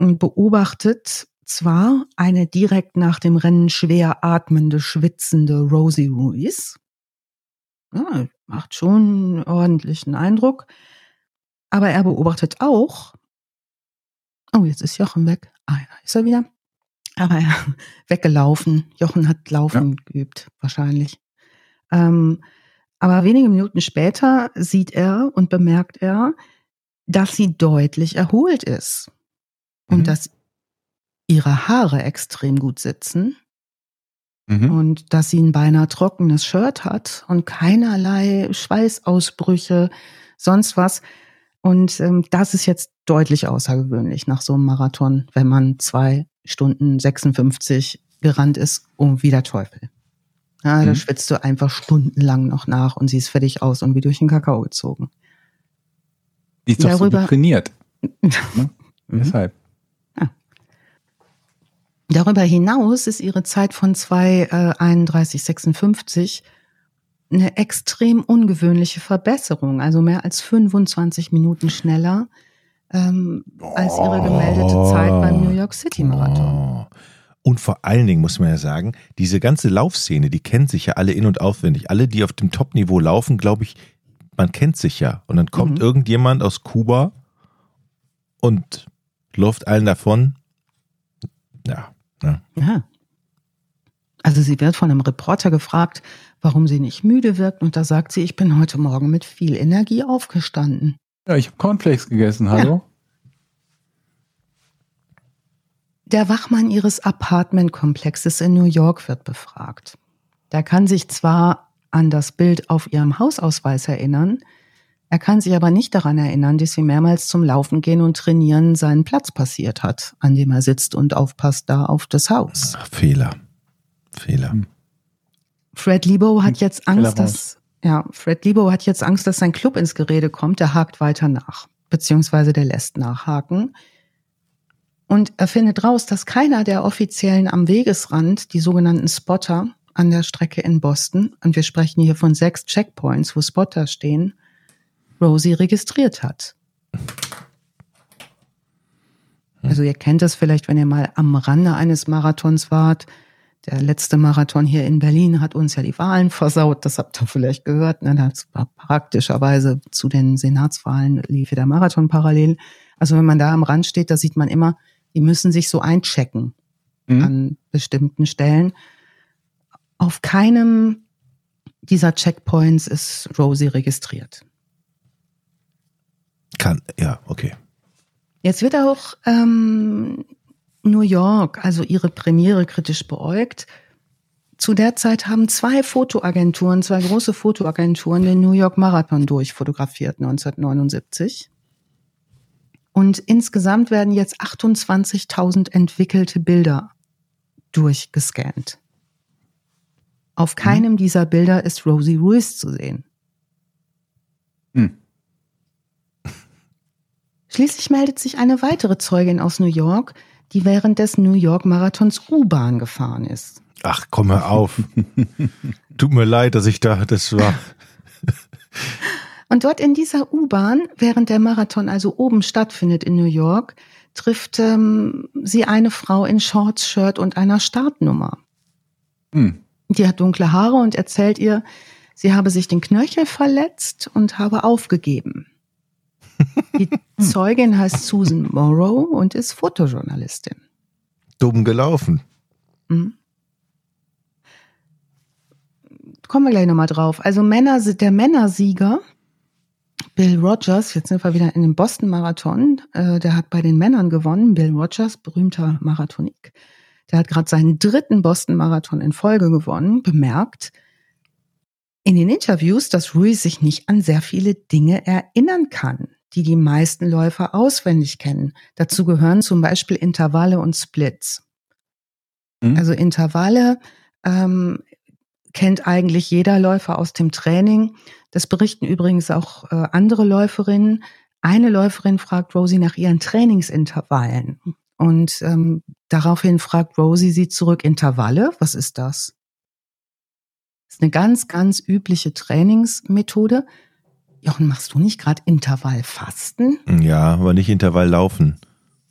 ähm, beobachtet zwar eine direkt nach dem Rennen schwer atmende, schwitzende Rosie Ruiz. Ja, macht schon einen ordentlichen Eindruck. Aber er beobachtet auch, oh, jetzt ist Jochen weg. Ah, ja, ist er wieder. Aber er weggelaufen. Jochen hat Laufen geübt, wahrscheinlich. Ähm, aber wenige Minuten später sieht er und bemerkt er, dass sie deutlich erholt ist und Mhm. dass ihre Haare extrem gut sitzen Mhm. und dass sie ein beinahe trockenes Shirt hat und keinerlei Schweißausbrüche, sonst was. Und ähm, das ist jetzt deutlich außergewöhnlich nach so einem Marathon, wenn man zwei Stunden 56 gerannt ist, um wie der Teufel. Ja, da Mhm. schwitzt du einfach stundenlang noch nach und siehst fertig aus und wie durch den Kakao gezogen. Die ist doch so Darüber- trainiert. Ne? Deshalb. Darüber hinaus ist ihre Zeit von 2,31,56 eine extrem ungewöhnliche Verbesserung, also mehr als 25 Minuten schneller ähm, als ihre gemeldete Zeit beim New York City Marathon. Oh. Und vor allen Dingen muss man ja sagen, diese ganze Laufszene, die kennt sich ja alle in- und auswendig. Alle, die auf dem Top-Niveau laufen, glaube ich, man kennt sich ja. Und dann kommt Mhm. irgendjemand aus Kuba und läuft allen davon. Ja, ne? Ja. Also sie wird von einem Reporter gefragt, warum sie nicht müde wirkt und da sagt sie, ich bin heute Morgen mit viel Energie aufgestanden. Ja, ich habe Cornflakes gegessen, hallo? Der Wachmann ihres Apartmentkomplexes in New York wird befragt. Der kann sich zwar an das Bild auf ihrem Hausausweis erinnern, er kann sich aber nicht daran erinnern, dass sie mehrmals zum Laufen gehen und trainieren seinen Platz passiert hat, an dem er sitzt und aufpasst da auf das Haus. Ach, Fehler. Fehler. Hm. Fred Lebo hat jetzt Angst, dass ja, Fred Lebo hat jetzt Angst, dass sein Club ins Gerede kommt. Der hakt weiter nach, beziehungsweise der lässt nachhaken. Und er findet raus, dass keiner der Offiziellen am Wegesrand, die sogenannten Spotter an der Strecke in Boston, und wir sprechen hier von sechs Checkpoints, wo Spotter stehen, Rosie registriert hat. Also ihr kennt das vielleicht, wenn ihr mal am Rande eines Marathons wart. Der letzte Marathon hier in Berlin hat uns ja die Wahlen versaut. Das habt ihr vielleicht gehört. Ne? Das war praktischerweise zu den Senatswahlen lief der Marathon parallel. Also wenn man da am Rand steht, da sieht man immer, die müssen sich so einchecken Mhm. an bestimmten Stellen. Auf keinem dieser Checkpoints ist Rosie registriert. Kann, ja, okay. Jetzt wird auch ähm, New York, also ihre Premiere, kritisch beäugt. Zu der Zeit haben zwei Fotoagenturen, zwei große Fotoagenturen den New York Marathon durchfotografiert 1979. Und insgesamt werden jetzt 28.000 entwickelte Bilder durchgescannt. Auf keinem dieser Bilder ist Rosie Ruiz zu sehen. Hm. Schließlich meldet sich eine weitere Zeugin aus New York, die während des New York Marathons U-Bahn gefahren ist. Ach, komm hör auf. Tut mir leid, dass ich da, das war. Und dort in dieser U-Bahn, während der Marathon also oben stattfindet in New York, trifft ähm, sie eine Frau in Shorts, Shirt und einer Startnummer. Hm. Die hat dunkle Haare und erzählt ihr, sie habe sich den Knöchel verletzt und habe aufgegeben. Die Zeugin heißt Susan Morrow und ist Fotojournalistin. Dumm gelaufen. Mhm. Kommen wir gleich nochmal drauf. Also Männer, der Männersieger, Bill Rogers, jetzt sind wir wieder in dem Boston Marathon, äh, der hat bei den Männern gewonnen. Bill Rogers, berühmter Marathonik, der hat gerade seinen dritten Boston Marathon in Folge gewonnen, bemerkt in den Interviews, dass Ruiz sich nicht an sehr viele Dinge erinnern kann, die die meisten Läufer auswendig kennen. Dazu gehören zum Beispiel Intervalle und Splits. Hm. Also Intervalle ähm, kennt eigentlich jeder Läufer aus dem Training. Das berichten übrigens auch äh, andere Läuferinnen. Eine Läuferin fragt Rosie nach ihren Trainingsintervallen. Und ähm, daraufhin fragt Rosie sie zurück, Intervalle, was ist das? Das ist eine ganz, ganz übliche Trainingsmethode. Jochen, machst du nicht gerade Intervallfasten? Ja, aber nicht Intervall laufen.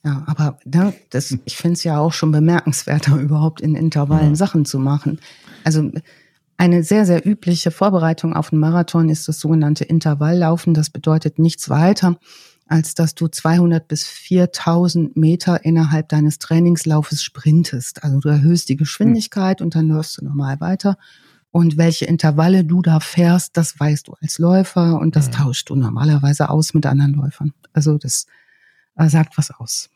Ja, aber ne, das, ich finde es ja auch schon bemerkenswerter, überhaupt in Intervallen Ja. Sachen zu machen. Also eine sehr, sehr übliche Vorbereitung auf einen Marathon ist das sogenannte Intervalllaufen. Das bedeutet nichts weiter, als dass du 200 bis 4000 Meter innerhalb deines Trainingslaufes sprintest. Also du erhöhst die Geschwindigkeit und dann läufst du nochmal weiter. Und welche Intervalle du da fährst, das weißt du als Läufer und das Mhm. tauschst du normalerweise aus mit anderen Läufern. Also das äh, sagt was aus.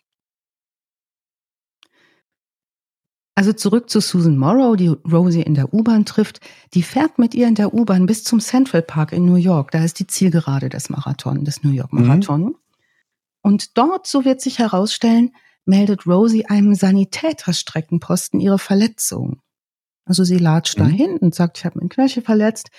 Also zurück zu Susan Morrow, die Rosie in der U-Bahn trifft. Die fährt mit ihr in der U-Bahn bis zum Central Park in New York. Da ist die Zielgerade des Marathon, des New York Mhm. Marathon. Und dort, so wird sich herausstellen, meldet Rosie einem Sanitäterstreckenposten ihre Verletzung. Also sie latscht Mhm. dahin und sagt, ich habe meinen Knöchel verletzt.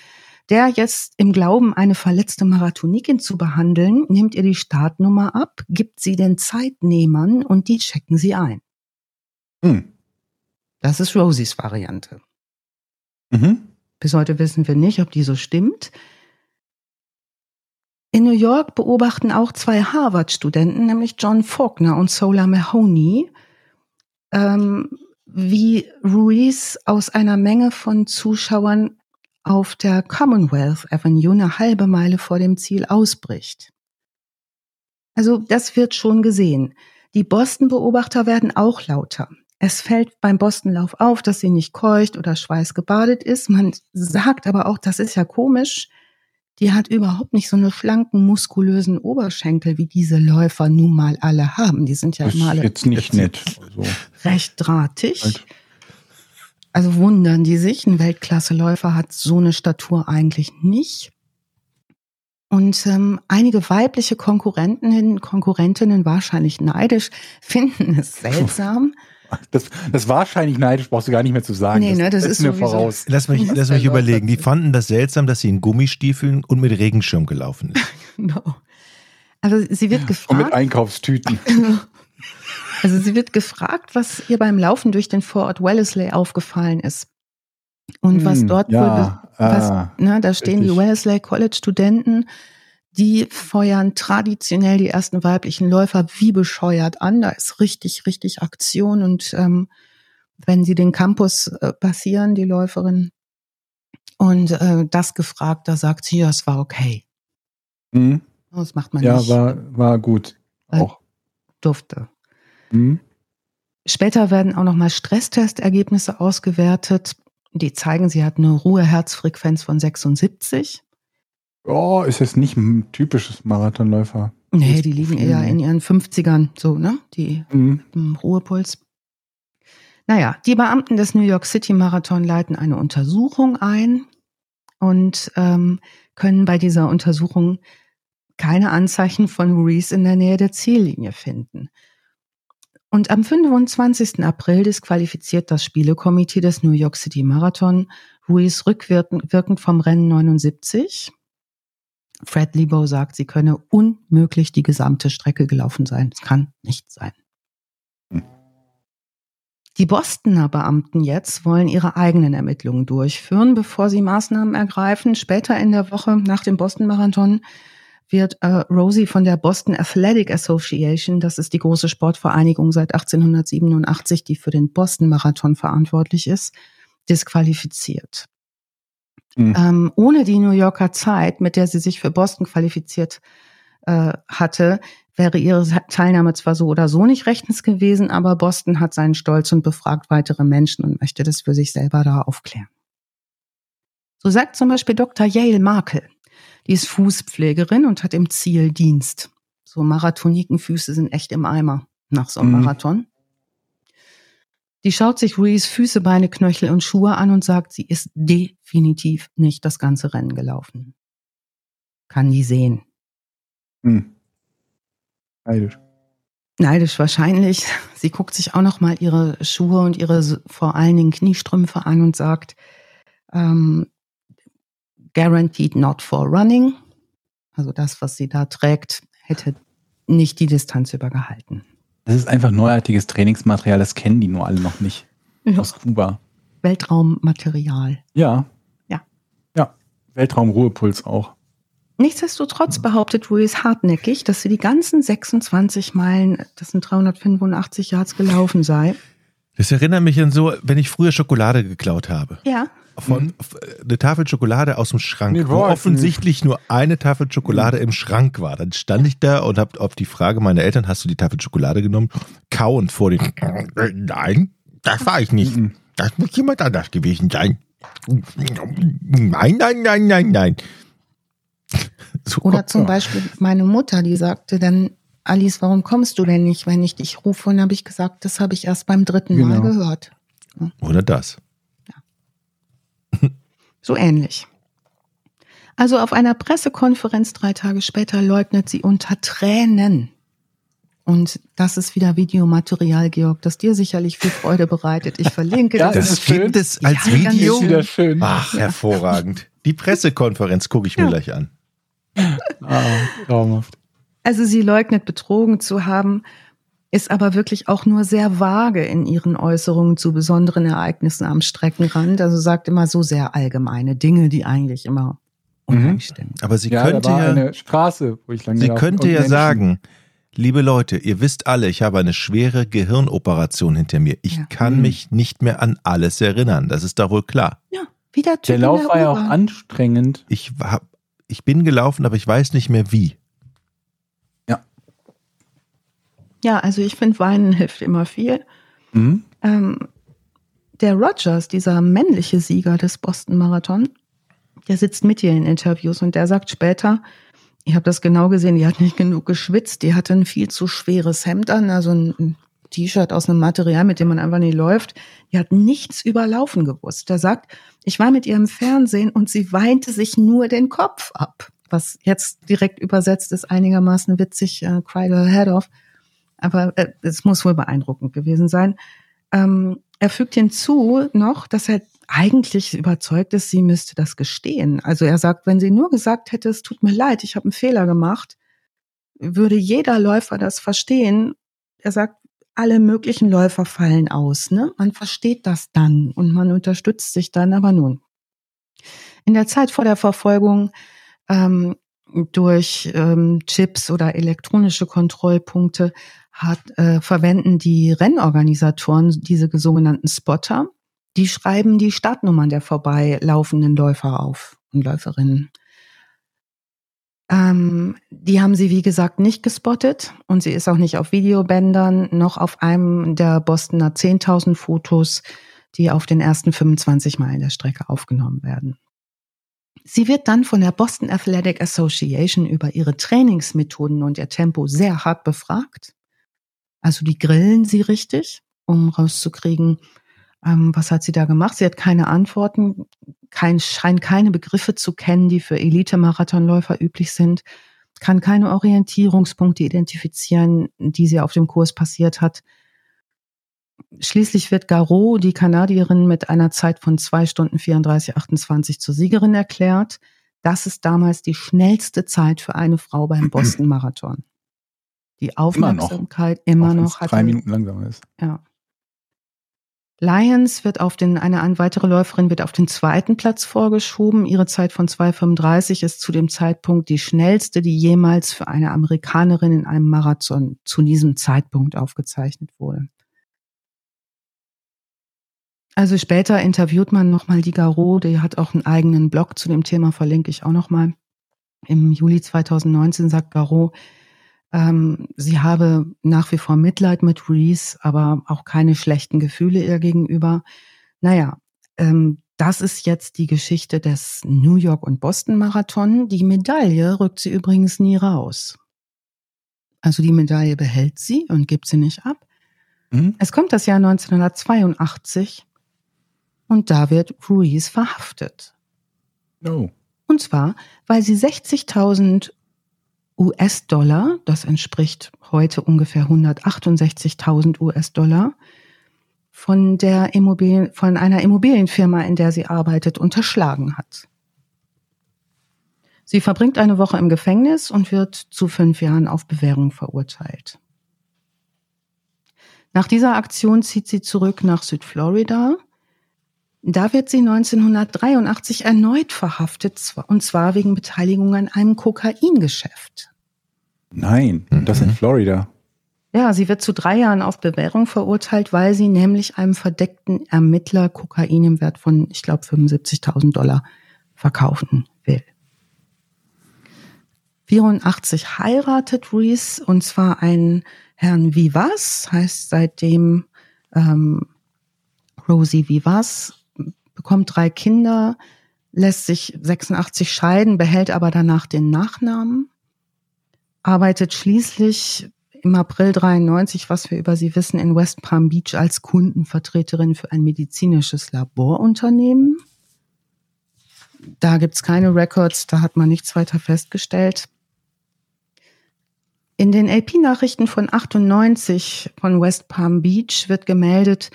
Der jetzt im Glauben, eine verletzte Marathonikin zu behandeln, nimmt ihr die Startnummer ab, gibt sie den Zeitnehmern und die checken sie ein. Hm. Das ist Rosies Variante. Mhm. Bis heute wissen wir nicht, ob die so stimmt. In New York beobachten auch zwei Harvard-Studenten, nämlich John Faulkner und Sola Mahoney, ähm, wie Ruiz aus einer Menge von Zuschauern auf der Commonwealth Avenue eine halbe Meile vor dem Ziel ausbricht. Also das wird schon gesehen. Die Boston-Beobachter werden auch lauter. Es fällt beim Bostonlauf auf, dass sie nicht keucht oder schweißgebadet ist. Man sagt aber auch, das ist ja komisch. Die hat überhaupt nicht so eine schlanken, muskulösen Oberschenkel, wie diese Läufer nun mal alle haben. Die sind ja Das immer alle jetzt nicht nett. So. recht drahtig. Halt. Also wundern die sich. Ein Weltklasseläufer hat so eine Statur eigentlich nicht. Und ähm, einige weibliche Konkurrentinnen, Konkurrentinnen wahrscheinlich neidisch, finden es seltsam. Das, das wahrscheinlich neidisch brauchst du gar nicht mehr zu sagen. Nee, ne, das ist mir voraus. Lass mich, lass mich überlegen. Die fanden das seltsam, dass sie in Gummistiefeln und mit Regenschirm gelaufen ist. Genau. Also sie wird Und mit gefragt, Einkaufstüten. also sie wird gefragt, was ihr beim Laufen durch den Vorort Wellesley aufgefallen ist. Und was Hm, dort wohl ja, was, ah, ne, da stehen die richtig. Wellesley College Studenten, die feuern traditionell die ersten weiblichen Läufer wie bescheuert an. Da ist richtig, richtig Aktion und ähm, wenn sie den Campus äh, passieren, die Läuferin, und äh, das gefragt, da sagt sie, ja, es war okay. Hm, Das macht man ja, nicht. war, war gut. Auch. durfte. Hm. Später werden auch nochmal Stresstestergebnisse ausgewertet. Die zeigen, sie hat eine Ruheherzfrequenz von 76. Oh, ist jetzt nicht ein typisches Marathonläufer. Nee, die liegen eher ne? in ihren 50ern, so, ne? Die Hm. im Ruhepuls. Naja, die Beamten des New York City Marathon leiten eine Untersuchung ein und ähm, können bei dieser Untersuchung keine Anzeichen von Reese in der Nähe der Ziellinie finden. Und am 25. April disqualifiziert das Spielekomitee des New York City Marathon Ruiz rückwirkend wirkend vom Rennen 79. Fred Lebow sagt, sie könne unmöglich die gesamte Strecke gelaufen sein. Es kann nicht sein. Hm. Die Bostoner Beamten jetzt wollen ihre eigenen Ermittlungen durchführen, bevor sie Maßnahmen ergreifen. Später in der Woche nach dem Boston Marathon wird äh, Rosie von der Boston Athletic Association, das ist die große Sportvereinigung seit 1887, die für den Boston Marathon verantwortlich ist, disqualifiziert. Hm. Ähm, ohne die New Yorker Zeit, mit der sie sich für Boston qualifiziert äh, hatte, wäre ihre Teilnahme zwar so oder so nicht rechtens gewesen, aber Boston hat seinen Stolz und befragt weitere Menschen und möchte das für sich selber da aufklären. So sagt zum Beispiel Dr. Yale Markel. Die ist Fußpflegerin und hat im Ziel Dienst. So Marathonikenfüße sind echt im Eimer nach so einem Mhm. Marathon. Die schaut sich Rees Füße, Beine, Knöchel und Schuhe an und sagt, sie ist definitiv nicht das ganze Rennen gelaufen. Kann die sehen. Hm. Neidisch. Neidisch wahrscheinlich. Sie guckt sich auch noch mal ihre Schuhe und ihre vor allen Dingen Kniestrümpfe an und sagt, ähm, guaranteed not for running. Also das, was sie da trägt, hätte nicht die Distanz übergehalten. Das ist einfach neuartiges Trainingsmaterial, das kennen die nur alle noch nicht. Aus Kuba. Weltraummaterial. Ja. Ja. Ja. Weltraumruhepuls auch. Nichtsdestotrotz behauptet Ruiz hartnäckig, dass sie die ganzen 26 Meilen, das sind 385 Yards gelaufen sei. Das erinnert mich an so, wenn ich früher Schokolade geklaut habe. Ja. Von f- eine Tafel Schokolade aus dem Schrank, Nee, wo offensichtlich nur eine Tafel Schokolade im Schrank war. Dann stand ich da und habe auf die Frage meiner Eltern, hast du die Tafel Schokolade genommen? Kauend vor dem. Nein, das war ich nicht. Mhm. Das muss jemand anders gewesen sein. Nein, nein, nein, nein, nein. So Oder zum Beispiel meine Mutter, die sagte dann, Alice, warum kommst du denn nicht, wenn ich dich rufe? Und habe ich gesagt, das habe ich erst beim dritten Mal Genau. gehört. Oder das. So ähnlich. Also auf einer Pressekonferenz drei Tage später leugnet sie unter Tränen, Und das ist wieder Videomaterial, Georg, das dir sicherlich viel Freude bereitet. Ich verlinke Ja, das. Das schön. gibt es als Ja, Video. Ist wieder schön. Ach, hervorragend. Die Pressekonferenz gucke ich mir Ja. gleich an. Ah, traumhaft. Also sie leugnet betrogen zu haben, ist aber wirklich auch nur sehr vage in ihren Äußerungen zu besonderen Ereignissen am Streckenrand. Also sagt immer so sehr allgemeine Dinge, die eigentlich immer unheimlich stimmen. Aber sie Ja, könnte da ja, eine Straße, wo ich lang sie könnte ja Menschen. sagen, liebe Leute, ihr wisst alle, ich habe eine schwere Gehirnoperation hinter mir. Ich Ja. kann Mhm. mich nicht mehr an alles erinnern. Das ist doch wohl klar. Ja, wie der Typ Der Lauf war ja auch anstrengend. Ich hab, ich bin gelaufen, aber ich weiß nicht mehr wie. Ja, also ich finde, Weinen hilft immer viel. Mhm. Ähm, der Rogers, dieser männliche Sieger des Boston Marathon, der sitzt mit ihr in Interviews und der sagt später, ich habe das genau gesehen, die hat nicht genug geschwitzt, die hatte ein viel zu schweres Hemd an, also ein T-Shirt aus einem Material, mit dem man einfach nicht läuft. Die hat nichts über Laufen gewusst. Der sagt, ich war mit ihr im Fernsehen und sie weinte sich nur den Kopf ab. Was jetzt direkt übersetzt ist, einigermaßen witzig, äh, cried her head off. Aber äh, es muss wohl beeindruckend gewesen sein. Ähm, er fügt hinzu noch, dass er eigentlich überzeugt ist, sie müsste das gestehen. Also er sagt, wenn sie nur gesagt hätte, es tut mir leid, ich habe einen Fehler gemacht, würde jeder Läufer das verstehen. Er sagt, alle möglichen Läufer fallen aus. Ne? Man versteht das dann und man unterstützt sich dann, aber nun. In der Zeit vor der Verfolgung ähm, durch ähm, Chips oder elektronische Kontrollpunkte hat, äh, verwenden die Rennorganisatoren diese sogenannten Spotter. Die schreiben die Startnummern der vorbeilaufenden Läufer auf und Läuferinnen. Ähm, die haben sie, wie gesagt, nicht gespottet und sie ist auch nicht auf Videobändern, noch auf einem der Bostoner 10.000 Fotos, die auf den ersten 25 Meilen der Strecke aufgenommen werden. Sie wird dann von der Boston Athletic Association über ihre Trainingsmethoden und ihr Tempo sehr hart befragt. Also die grillen sie richtig, um rauszukriegen, ähm, was hat sie da gemacht. Sie hat keine Antworten, kein, scheint keine Begriffe zu kennen, die für Elite-Marathonläufer üblich sind, kann keine Orientierungspunkte identifizieren, die sie auf dem Kurs passiert hat. Schließlich wird Garot, die Kanadierin, mit einer Zeit von zwei Stunden 34, 28 zur Siegerin erklärt. Das ist damals die schnellste Zeit für eine Frau beim Boston Marathon. Die Aufmerksamkeit immer noch, wenn's hat drei Minuten langsamer ist. ja. Lyons wird auf den, eine, eine weitere Läuferin wird auf den zweiten Platz vorgeschoben. Ihre Zeit von 2,35 ist zu dem Zeitpunkt die schnellste, die jemals für eine Amerikanerin in einem Marathon zu diesem Zeitpunkt aufgezeichnet wurde. Also später interviewt man nochmal die Garot, die hat auch einen eigenen Blog zu dem Thema, verlinke ich auch nochmal. Im Juli 2019 sagt Garot, ähm, sie habe nach wie vor Mitleid mit Reese, aber auch keine schlechten Gefühle ihr gegenüber. Naja, ähm, das ist jetzt die Geschichte des New York und Boston Marathon. Die Medaille rückt sie übrigens nie raus. Also die Medaille behält sie und gibt sie nicht ab. Mhm. Es kommt das Jahr 1982 und da wird Ruiz verhaftet. No. Und zwar, weil sie 60.000 US-Dollar, das entspricht heute ungefähr 168.000 US-Dollar, von der Immobilien, von einer Immobilienfirma, in der sie arbeitet, unterschlagen hat. Sie verbringt eine Woche im Gefängnis und wird zu fünf Jahren auf Bewährung verurteilt. Nach dieser Aktion zieht sie zurück nach Südflorida. Da wird sie 1983 erneut verhaftet, und zwar wegen Beteiligung an einem Kokaingeschäft. Nein, das in Florida. Ja, sie wird zu drei Jahren auf Bewährung verurteilt, weil sie nämlich einem verdeckten Ermittler Kokain im Wert von, ich glaube, 75.000 Dollar verkaufen will. 84 heiratet Reese und zwar einen Herrn Vivas, heißt seitdem ähm, Rosie Vivas, bekommt drei Kinder, lässt sich 86 scheiden, behält aber danach den Nachnamen, arbeitet schließlich im April 93, was wir über sie wissen, in West Palm Beach als Kundenvertreterin für ein medizinisches Laborunternehmen. Da gibt's keine Records, da hat man nichts weiter festgestellt. In den LP-Nachrichten von 98 von West Palm Beach wird gemeldet,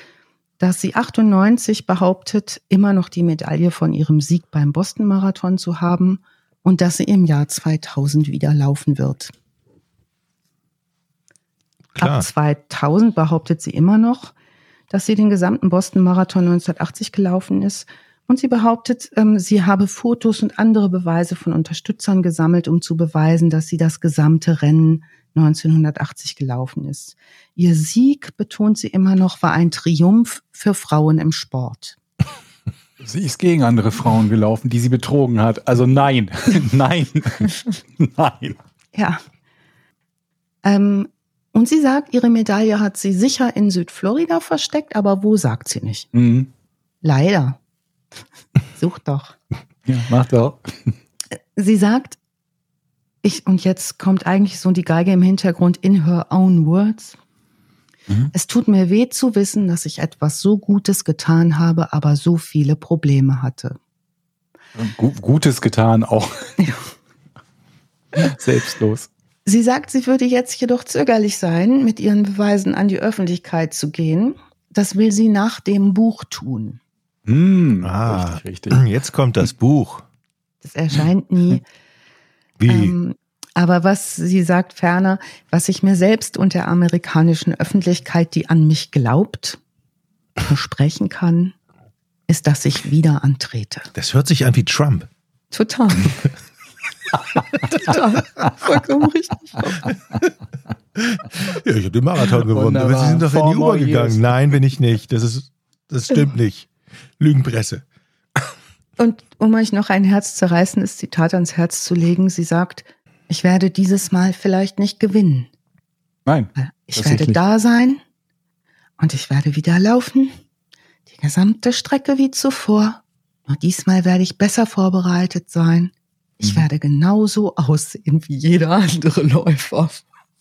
dass sie 98 behauptet, immer noch die Medaille von ihrem Sieg beim Boston-Marathon zu haben und dass sie im Jahr 2000 wieder laufen wird. Klar. Ab 2000 behauptet sie immer noch, dass sie den gesamten Boston-Marathon 1980 gelaufen ist. Und sie behauptet, ähm, sie habe Fotos und andere Beweise von Unterstützern gesammelt, um zu beweisen, dass sie das gesamte Rennen 1980 gelaufen ist. Ihr Sieg, betont sie immer noch, war ein Triumph für Frauen im Sport. Sie ist gegen andere Frauen gelaufen, die sie betrogen hat. Also nein, nein, nein. Ja. Ähm, und sie sagt, ihre Medaille hat sie sicher in Südflorida versteckt, aber wo sagt sie nicht. Mhm. Leider. Sucht doch. Ja, mach doch. Sie sagt, ich, und jetzt kommt eigentlich so die Geige im Hintergrund in her own words. Mhm. Es tut mir weh zu wissen, dass ich etwas so Gutes getan habe, aber so viele Probleme hatte. Gu- Gutes getan, auch selbstlos. Sie sagt, sie würde jetzt jedoch zögerlich sein, mit ihren Beweisen an die Öffentlichkeit zu gehen. Das will sie nach dem Buch tun. Hm, Ah. richtig, richtig. Jetzt kommt das Buch. Das erscheint nie. Wie? Ähm, aber was sie sagt ferner, was ich mir selbst und der amerikanischen Öffentlichkeit, die an mich glaubt, versprechen kann, ist, dass ich wieder antrete. das hört sich an wie Trump. Total. Total. Vollkommen richtig. Ja, ich habe den Marathon gewonnen. Wunderbar. Aber Sie sind doch in die Uhr gegangen. Nein, bin ich nicht. Das ist, das stimmt nicht. Lügenpresse. Und um euch noch ein herzzerreißendes Zitat ans Herz zu legen, sie sagt, ich werde dieses Mal vielleicht nicht gewinnen. Nein. Ich werde da sein und ich werde wieder laufen. Die gesamte Strecke wie zuvor. Nur diesmal werde ich besser vorbereitet sein. Ich Mhm. werde genauso aussehen wie jeder andere Läufer.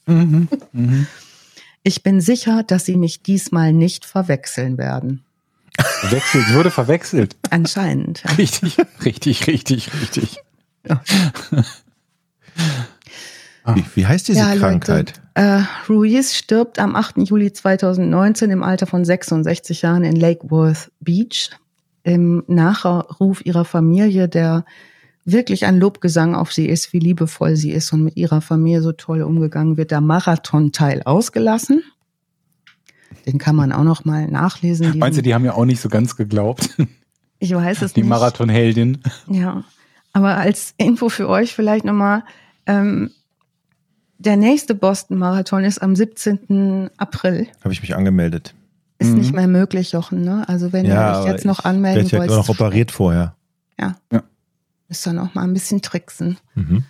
Mhm. Mhm. Ich bin sicher, dass sie mich diesmal nicht verwechseln werden. Verwechselt, sie wurde verwechselt. Anscheinend. ja. Richtig, richtig, richtig, richtig. Wie, wie heißt diese Ja, Krankheit? Leute, äh, Ruiz stirbt am 8. Juli 2019 im Alter von 66 Jahren in Lake Worth Beach. Im Nachruf ihrer Familie, der wirklich ein Lobgesang auf sie ist, wie liebevoll sie ist und mit ihrer Familie so toll umgegangen wird, der Marathon-Teil ausgelassen. Den kann man auch noch mal nachlesen. diesen- Meinst du, die haben ja auch nicht so ganz geglaubt? ich weiß es Die nicht. Marathonheldin. Ja, aber als Info für euch vielleicht nochmal, ähm, der nächste Boston-Marathon ist am 17. April. Habe ich mich angemeldet. Ist Mhm. nicht mehr möglich, Jochen, ne? Also wenn ihr euch jetzt noch ich anmelden werd ja wollt, noch operiert vorher. ja, Ja. müsst ihr noch mal ein bisschen tricksen. Mhm.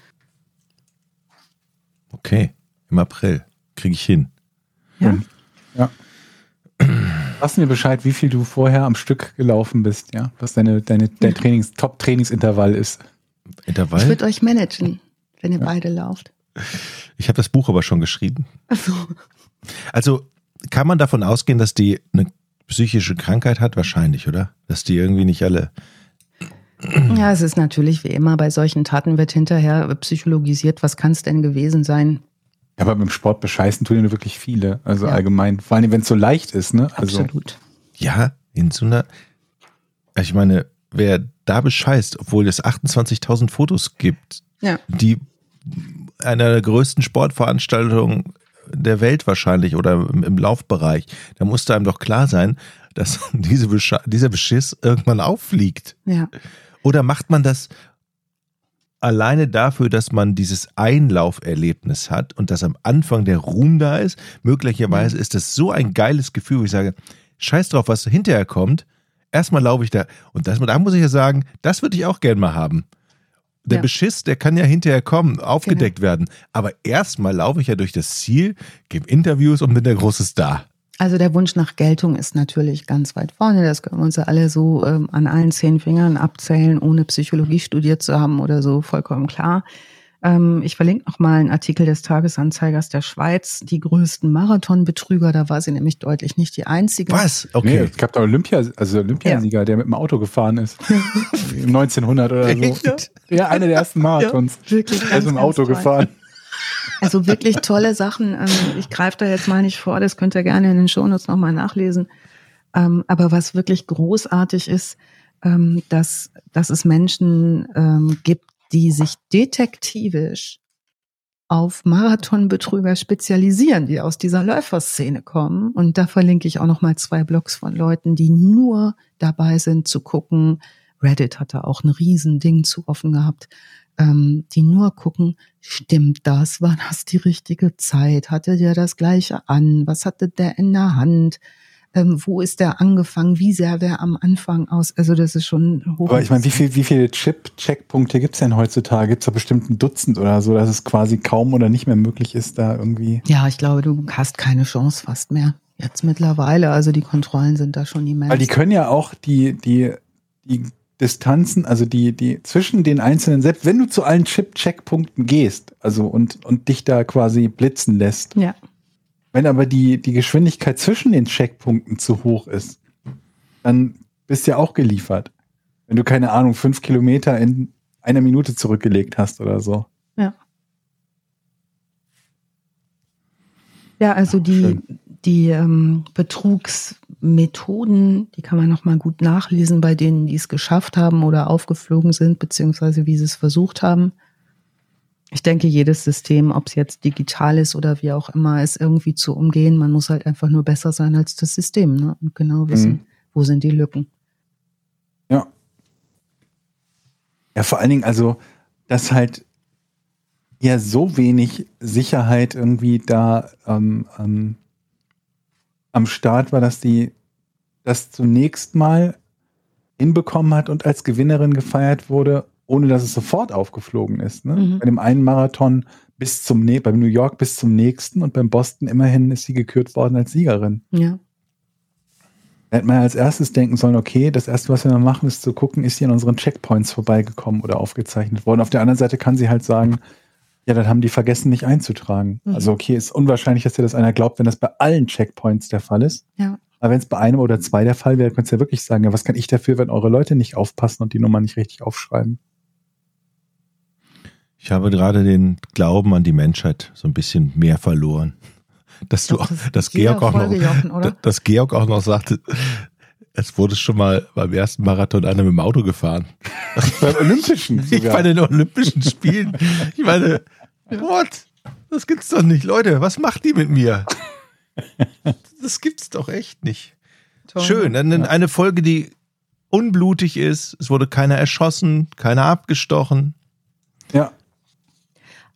Okay, im April kriege ich hin. Ja? Ja. Lass mir Bescheid, wie viel du vorher am Stück gelaufen bist, ja? Was deine, deine, dein Trainings, Top-Trainingsintervall ist. Ich Intervall? würde euch managen, wenn ihr beide lauft. Ich habe das Buch aber schon geschrieben. Also, Also kann man davon ausgehen, dass die eine psychische Krankheit hat? Wahrscheinlich, oder? Dass die irgendwie nicht alle. ja, es ist natürlich wie immer, bei solchen Taten wird hinterher psychologisiert, was kann es denn gewesen sein? Ja, aber beim Sport bescheißen tun ja wirklich viele. Also Ja. allgemein. Vor allem, wenn es so leicht ist, ne? Also, Absolut. Ja, in so einer. Also Ich meine, wer da bescheißt, obwohl es 28.000 Fotos gibt, Ja. die einer der größten Sportveranstaltungen der Welt wahrscheinlich oder im, im Laufbereich, da musste einem doch klar sein, dass diese Besche dieser Beschiss irgendwann auffliegt. Ja. Oder macht man das alleine dafür, dass man dieses Einlauferlebnis hat und dass am Anfang der Ruhm da ist? Möglicherweise ist das so ein geiles Gefühl, wo ich sage, scheiß drauf, was hinterher kommt. Erstmal laufe ich da. Und das, da muss ich ja sagen, das würde ich auch gern mal haben. Der Ja. Beschiss, der kann ja hinterher kommen, aufgedeckt werden. Aber erstmal laufe ich ja durch das Ziel, gebe Interviews und bin der große Star. Also der Wunsch nach Geltung ist natürlich ganz weit vorne. Das können wir uns ja alle so ähm, an allen zehn Fingern abzählen, ohne Psychologie studiert zu haben oder so, vollkommen klar. Ähm, ich verlinke noch mal einen Artikel des Tagesanzeigers der Schweiz, die größten Marathonbetrüger. Da war sie nämlich deutlich nicht die einzige. Was? Nee, Okay. es gab da Olympia, also Olympiasieger, der mit dem Auto gefahren ist. 1900 oder so. Echt? Ja, einer der ersten Marathons. Wirklich Er ganz, ist im ganz Auto gefahren. Also wirklich tolle Sachen. Ähm, ich greife da jetzt mal nicht vor, das könnt ihr gerne in den Shownotes nochmal nachlesen. Ähm, aber was wirklich großartig ist, ähm, dass, dass es Menschen gibt, die sich detektivisch auf Marathonbetrüger spezialisieren, die aus dieser Läuferszene kommen. Und da verlinke ich auch noch mal zwei Blogs von Leuten, die nur dabei sind zu gucken. Reddit hatte auch ein Riesending zu offen gehabt, ähm, die nur gucken, stimmt das? War das die richtige Zeit? Hatte der das gleiche an? Was hatte der in der Hand? ähm, wo ist der angefangen, wie sehr der am Anfang aus, also das ist schon hoch. Aber ich meine, wie, viel, wie viele Chip-Checkpunkte gibt's denn heutzutage? Gibt's da bestimmt ein Dutzend oder so, dass es quasi kaum oder nicht mehr möglich ist, da irgendwie? Ja, ich glaube, du hast keine Chance fast mehr. Jetzt mittlerweile, also die Kontrollen sind da schon immens. Weil die können ja auch die, die, die Distanzen, also die, die zwischen den einzelnen, selbst wenn du zu allen Chip-Checkpunkten gehst, also und, und dich da quasi blitzen lässt, ja. Wenn aber die, die Geschwindigkeit zwischen den Checkpunkten zu hoch ist, dann bist du ja auch geliefert. Wenn du, keine Ahnung, fünf Kilometer in einer Minute zurückgelegt hast oder so. Ja. Ja, also die, die ähm, Betrugsmethoden, die kann man nochmal gut nachlesen bei denen, die es geschafft haben oder aufgeflogen sind, beziehungsweise wie sie es versucht haben ich denke, jedes System, ob es jetzt digital ist oder wie auch immer, ist irgendwie zu umgehen. Man muss halt einfach nur besser sein als das System ne? und genau wissen, mhm. wo sind die Lücken. Ja. Ja, vor allen Dingen, also, dass halt ja so wenig Sicherheit irgendwie da ähm, ähm, am Start war, dass die das zunächst mal hinbekommen hat und als Gewinnerin gefeiert wurde ohne dass es sofort aufgeflogen ist. Ne? Mhm. Bei dem einen Marathon bis zum, beim New York bis zum nächsten und beim Boston immerhin ist sie gekürt worden als Siegerin. Ja. Da hätte man als erstes denken sollen, okay, das erste, was wir machen, ist zu gucken, ist sie an unseren Checkpoints vorbeigekommen oder aufgezeichnet worden. Auf der anderen Seite kann sie halt sagen, ja, dann haben die vergessen, nicht einzutragen. Mhm. Also okay, ist unwahrscheinlich, dass dir das einer glaubt, wenn das bei allen Checkpoints der Fall ist. Ja. Aber wenn es bei einem oder zwei der Fall wäre, könntest du ja wirklich sagen, ja, was kann ich dafür, wenn eure Leute nicht aufpassen und die Nummer nicht richtig aufschreiben? Ich habe gerade den Glauben an die Menschheit so ein bisschen mehr verloren. Dass du, das dass Georg auch noch, Jochen, dass Georg auch noch sagte, es wurde schon mal beim ersten Marathon einer mit dem Auto gefahren. Beim Olympischen. Sogar. Ich bei den Olympischen Spielen. Ich meine, what? Das gibt's doch nicht. Leute, was macht die mit mir? Das gibt's doch echt nicht. Toll. Schön. Dann eine Folge, die unblutig ist. Es wurde keiner erschossen, keiner abgestochen. Ja.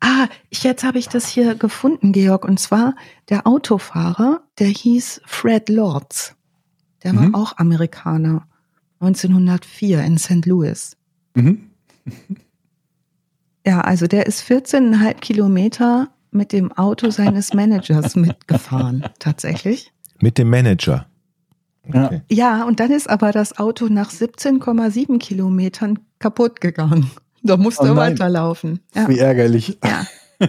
Ah, jetzt habe ich das hier gefunden, Georg. Und zwar der Autofahrer, der hieß Fred Lords. Der mhm. war auch Amerikaner. 1904 in St. Louis. Mhm. ja, also der ist 14,5 Kilometer mit dem Auto seines Managers mitgefahren, tatsächlich. Mit dem Manager. Okay. Ja, und dann ist aber das Auto nach 17,7 Kilometern kaputt gegangen. Da musste oh weiterlaufen. Ja. Wie ärgerlich. Ja.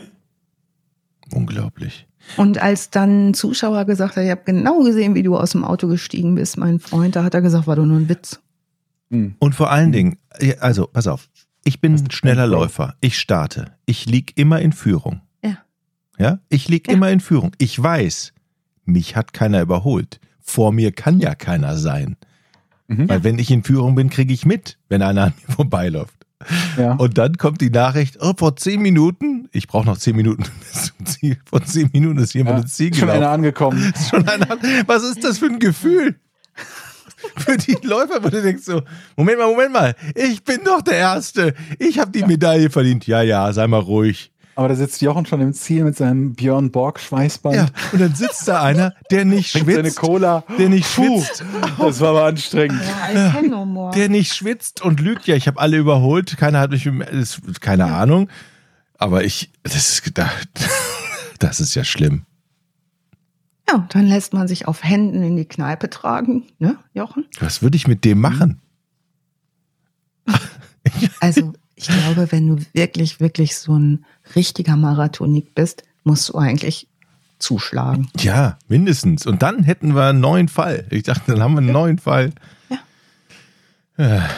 Unglaublich. Und als dann ein Zuschauer gesagt hat, ich habe genau gesehen, wie du aus dem Auto gestiegen bist, mein Freund, da hat er gesagt, war doch nur ein Witz. Hm. Und vor allen Dingen, also pass auf, ich bin ein schneller Läufer, ich starte, ich lieg immer in Führung. Ja. Ja, ich lieg ja. immer in Führung. Ich weiß, mich hat keiner überholt. Vor mir kann ja keiner sein. Mhm. Weil wenn ich in Führung bin, kriege ich mit, wenn einer an mir vorbeiläuft. Ja. Und dann kommt die Nachricht, oh, vor zehn Minuten, ich brauche noch zehn Minuten bis zum Ziel, vor zehn Minuten ist jemand ja, ins Ziel gelaufen. Schon einer angekommen. schon einer, was ist das für ein Gefühl? für die Läufer, wo du denkst so, Moment mal, Moment mal, ich bin doch der Erste. Ich habe die ja. Medaille verdient. Ja, ja, sei mal ruhig. Aber da sitzt Jochen schon im Ziel mit seinem Björn Borg Schweißband. Ja, und dann sitzt da einer, der nicht schwitzt. Seine Cola. Der nicht schwitzt. das war aber anstrengend. Ja, der nicht schwitzt und lügt. Ja, ich habe alle überholt. Keiner hat mich, keine Ahnung. Aber ich, das ist, das ist ja schlimm. Ja, dann lässt man sich auf Händen in die Kneipe tragen, ne, Jochen? Was würde ich mit dem machen? Also, ich glaube, wenn du wirklich, wirklich so ein richtiger Marathonik bist, musst du eigentlich zuschlagen. Ja, mindestens. Und dann hätten wir einen neuen Fall. Ich dachte, dann haben wir einen neuen Fall. Ja. ja.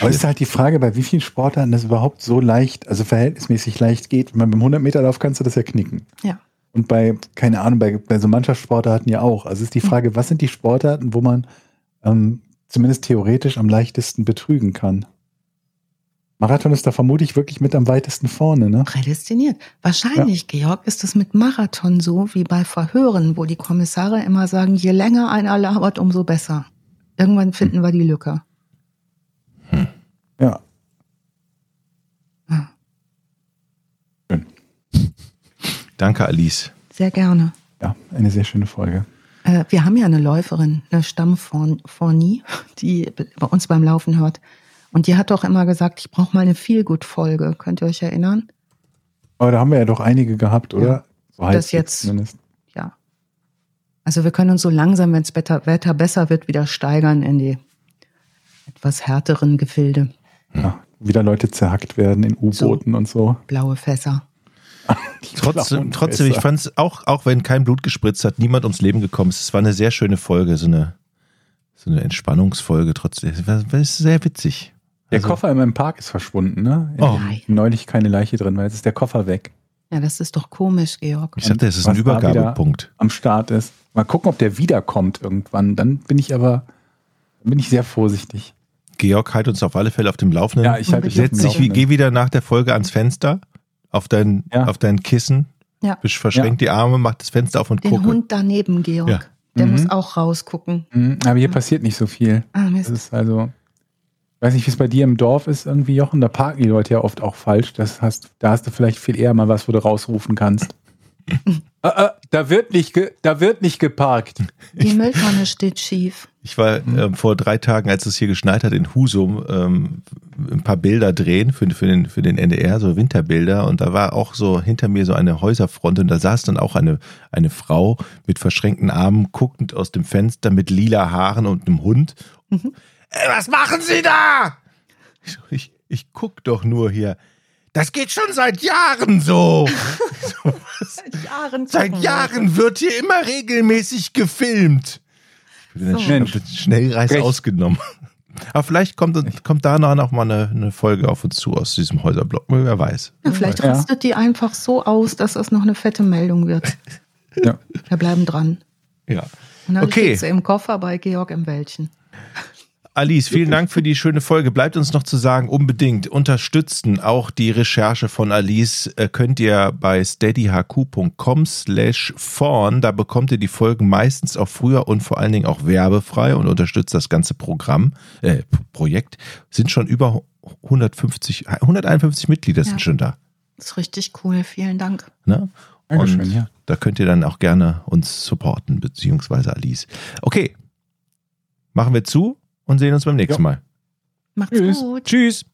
Aber es ist halt die Frage, bei wie vielen Sportarten das überhaupt so leicht, also verhältnismäßig leicht geht. Wenn man beim 100-Meter-Lauf kannst du das ja knicken. Ja. Und bei, keine Ahnung, bei, bei so Mannschaftssportarten ja auch. Also ist die Frage, was sind die Sportarten, wo man ähm, zumindest theoretisch am leichtesten betrügen kann? Marathon ist da vermutlich wirklich mit am weitesten vorne, ne? Prädestiniert. Wahrscheinlich, Georg, ist es mit Marathon so wie bei Verhören, wo die Kommissare immer sagen, je länger einer labert, umso besser. Irgendwann finden wir die Lücke. Danke, Alice. Sehr gerne. Ja, eine sehr schöne Folge. Äh, wir haben ja eine Läuferin, eine Stammfornie, die bei uns beim Laufen hört. Und die hat doch immer gesagt, ich brauche mal eine Feelgood-Folge. Könnt ihr euch erinnern? Aber da haben wir ja doch einige gehabt, oder? Ja. So Das jetzt- zumindest. Ja. Also wir können uns so langsam, wenn das Wetter, Wetter besser wird, wieder steigern in die etwas härteren Gefilde. Ja, wieder Leute zerhackt werden in U-Booten und so. Blaue Fässer. Trotzdem, trotzdem ich fand es auch, auch wenn kein Blut gespritzt hat, niemand ums Leben gekommen ist. Es war eine sehr schöne Folge, so eine, so eine Entspannungsfolge trotzdem. Es war, es ist sehr witzig. Der Also- Koffer in meinem Park ist verschwunden, ne? Oh. Neulich keine Leiche drin, weil jetzt ist der Koffer weg. Ja, das ist doch komisch, Georg. Ich sagte, es ist ein Übergabepunkt. Am Start ist. Mal gucken, ob der wiederkommt irgendwann. Dann bin ich aber, dann bin ich sehr vorsichtig. Georg, halt uns auf alle Fälle auf dem Laufenden. Ja, ich halte dich auf Setz dem dich, geh wieder nach der Folge ans Fenster, auf dein, Ja. auf dein Kissen, Ja. besch- verschränk die Arme, mach das Fenster auf und Den gucke. Hund daneben, Georg. Ja. Der Mhm. muss auch rausgucken. Mhm, Aber hier passiert nicht so viel. Ah, Das Mist. ist also, ich weiß nicht, wie es bei dir im Dorf ist, irgendwie, Jochen. Da parken die Leute ja oft auch falsch. Das hast, da hast du vielleicht viel eher mal was, wo du rausrufen kannst. ah, ah, da, wird nicht ge, da wird nicht geparkt. Die Mülltonne steht schief. Ich war ähm, vor drei Tagen, als es hier geschneit hat, in Husum, ähm, ein paar Bilder drehen für, für, den, für den NDR, so Winterbilder. Und da war auch so hinter mir so eine Häuserfront und da saß dann auch eine, eine Frau mit verschränkten Armen, guckend aus dem Fenster mit lila Haaren und einem Hund. Mhm. Äh, was machen Sie da? Ich, ich, ich guck doch nur hier. Das geht schon seit Jahren so. so? Seit Jahren. Seit Jahren wird hier immer regelmäßig gefilmt. Ich bin dann So. schnell, Mench. Schnellreis Recht. ausgenommen. Aber vielleicht kommt, kommt danach noch mal eine, eine Folge auf uns zu aus diesem Häuserblock. Wer weiß. Ja, vielleicht Ja. rastet die einfach so aus, dass das noch eine fette Meldung wird. Ja. Wir bleiben dran. Ja. Und dann Okay. liegt sie im Koffer bei Georg im Wäldchen. Alice, vielen Dank für die schöne Folge. Bleibt uns noch zu sagen, unbedingt unterstützen auch die Recherche von Alice äh, könnt ihr bei steadyhq.com slash vorn. Da bekommt ihr die Folgen meistens auch früher und vor allen Dingen auch werbefrei und unterstützt das ganze Programm, äh, Projekt. Sind schon über 150, 151 Mitglieder Ja. sind schon da. Das ist richtig cool. Vielen Dank. Ne? Und ja. da könnt ihr dann auch gerne uns supporten, beziehungsweise Alice. Okay, machen wir zu und sehen uns beim nächsten Jo. Mal. Macht's Tschüss. gut. Tschüss.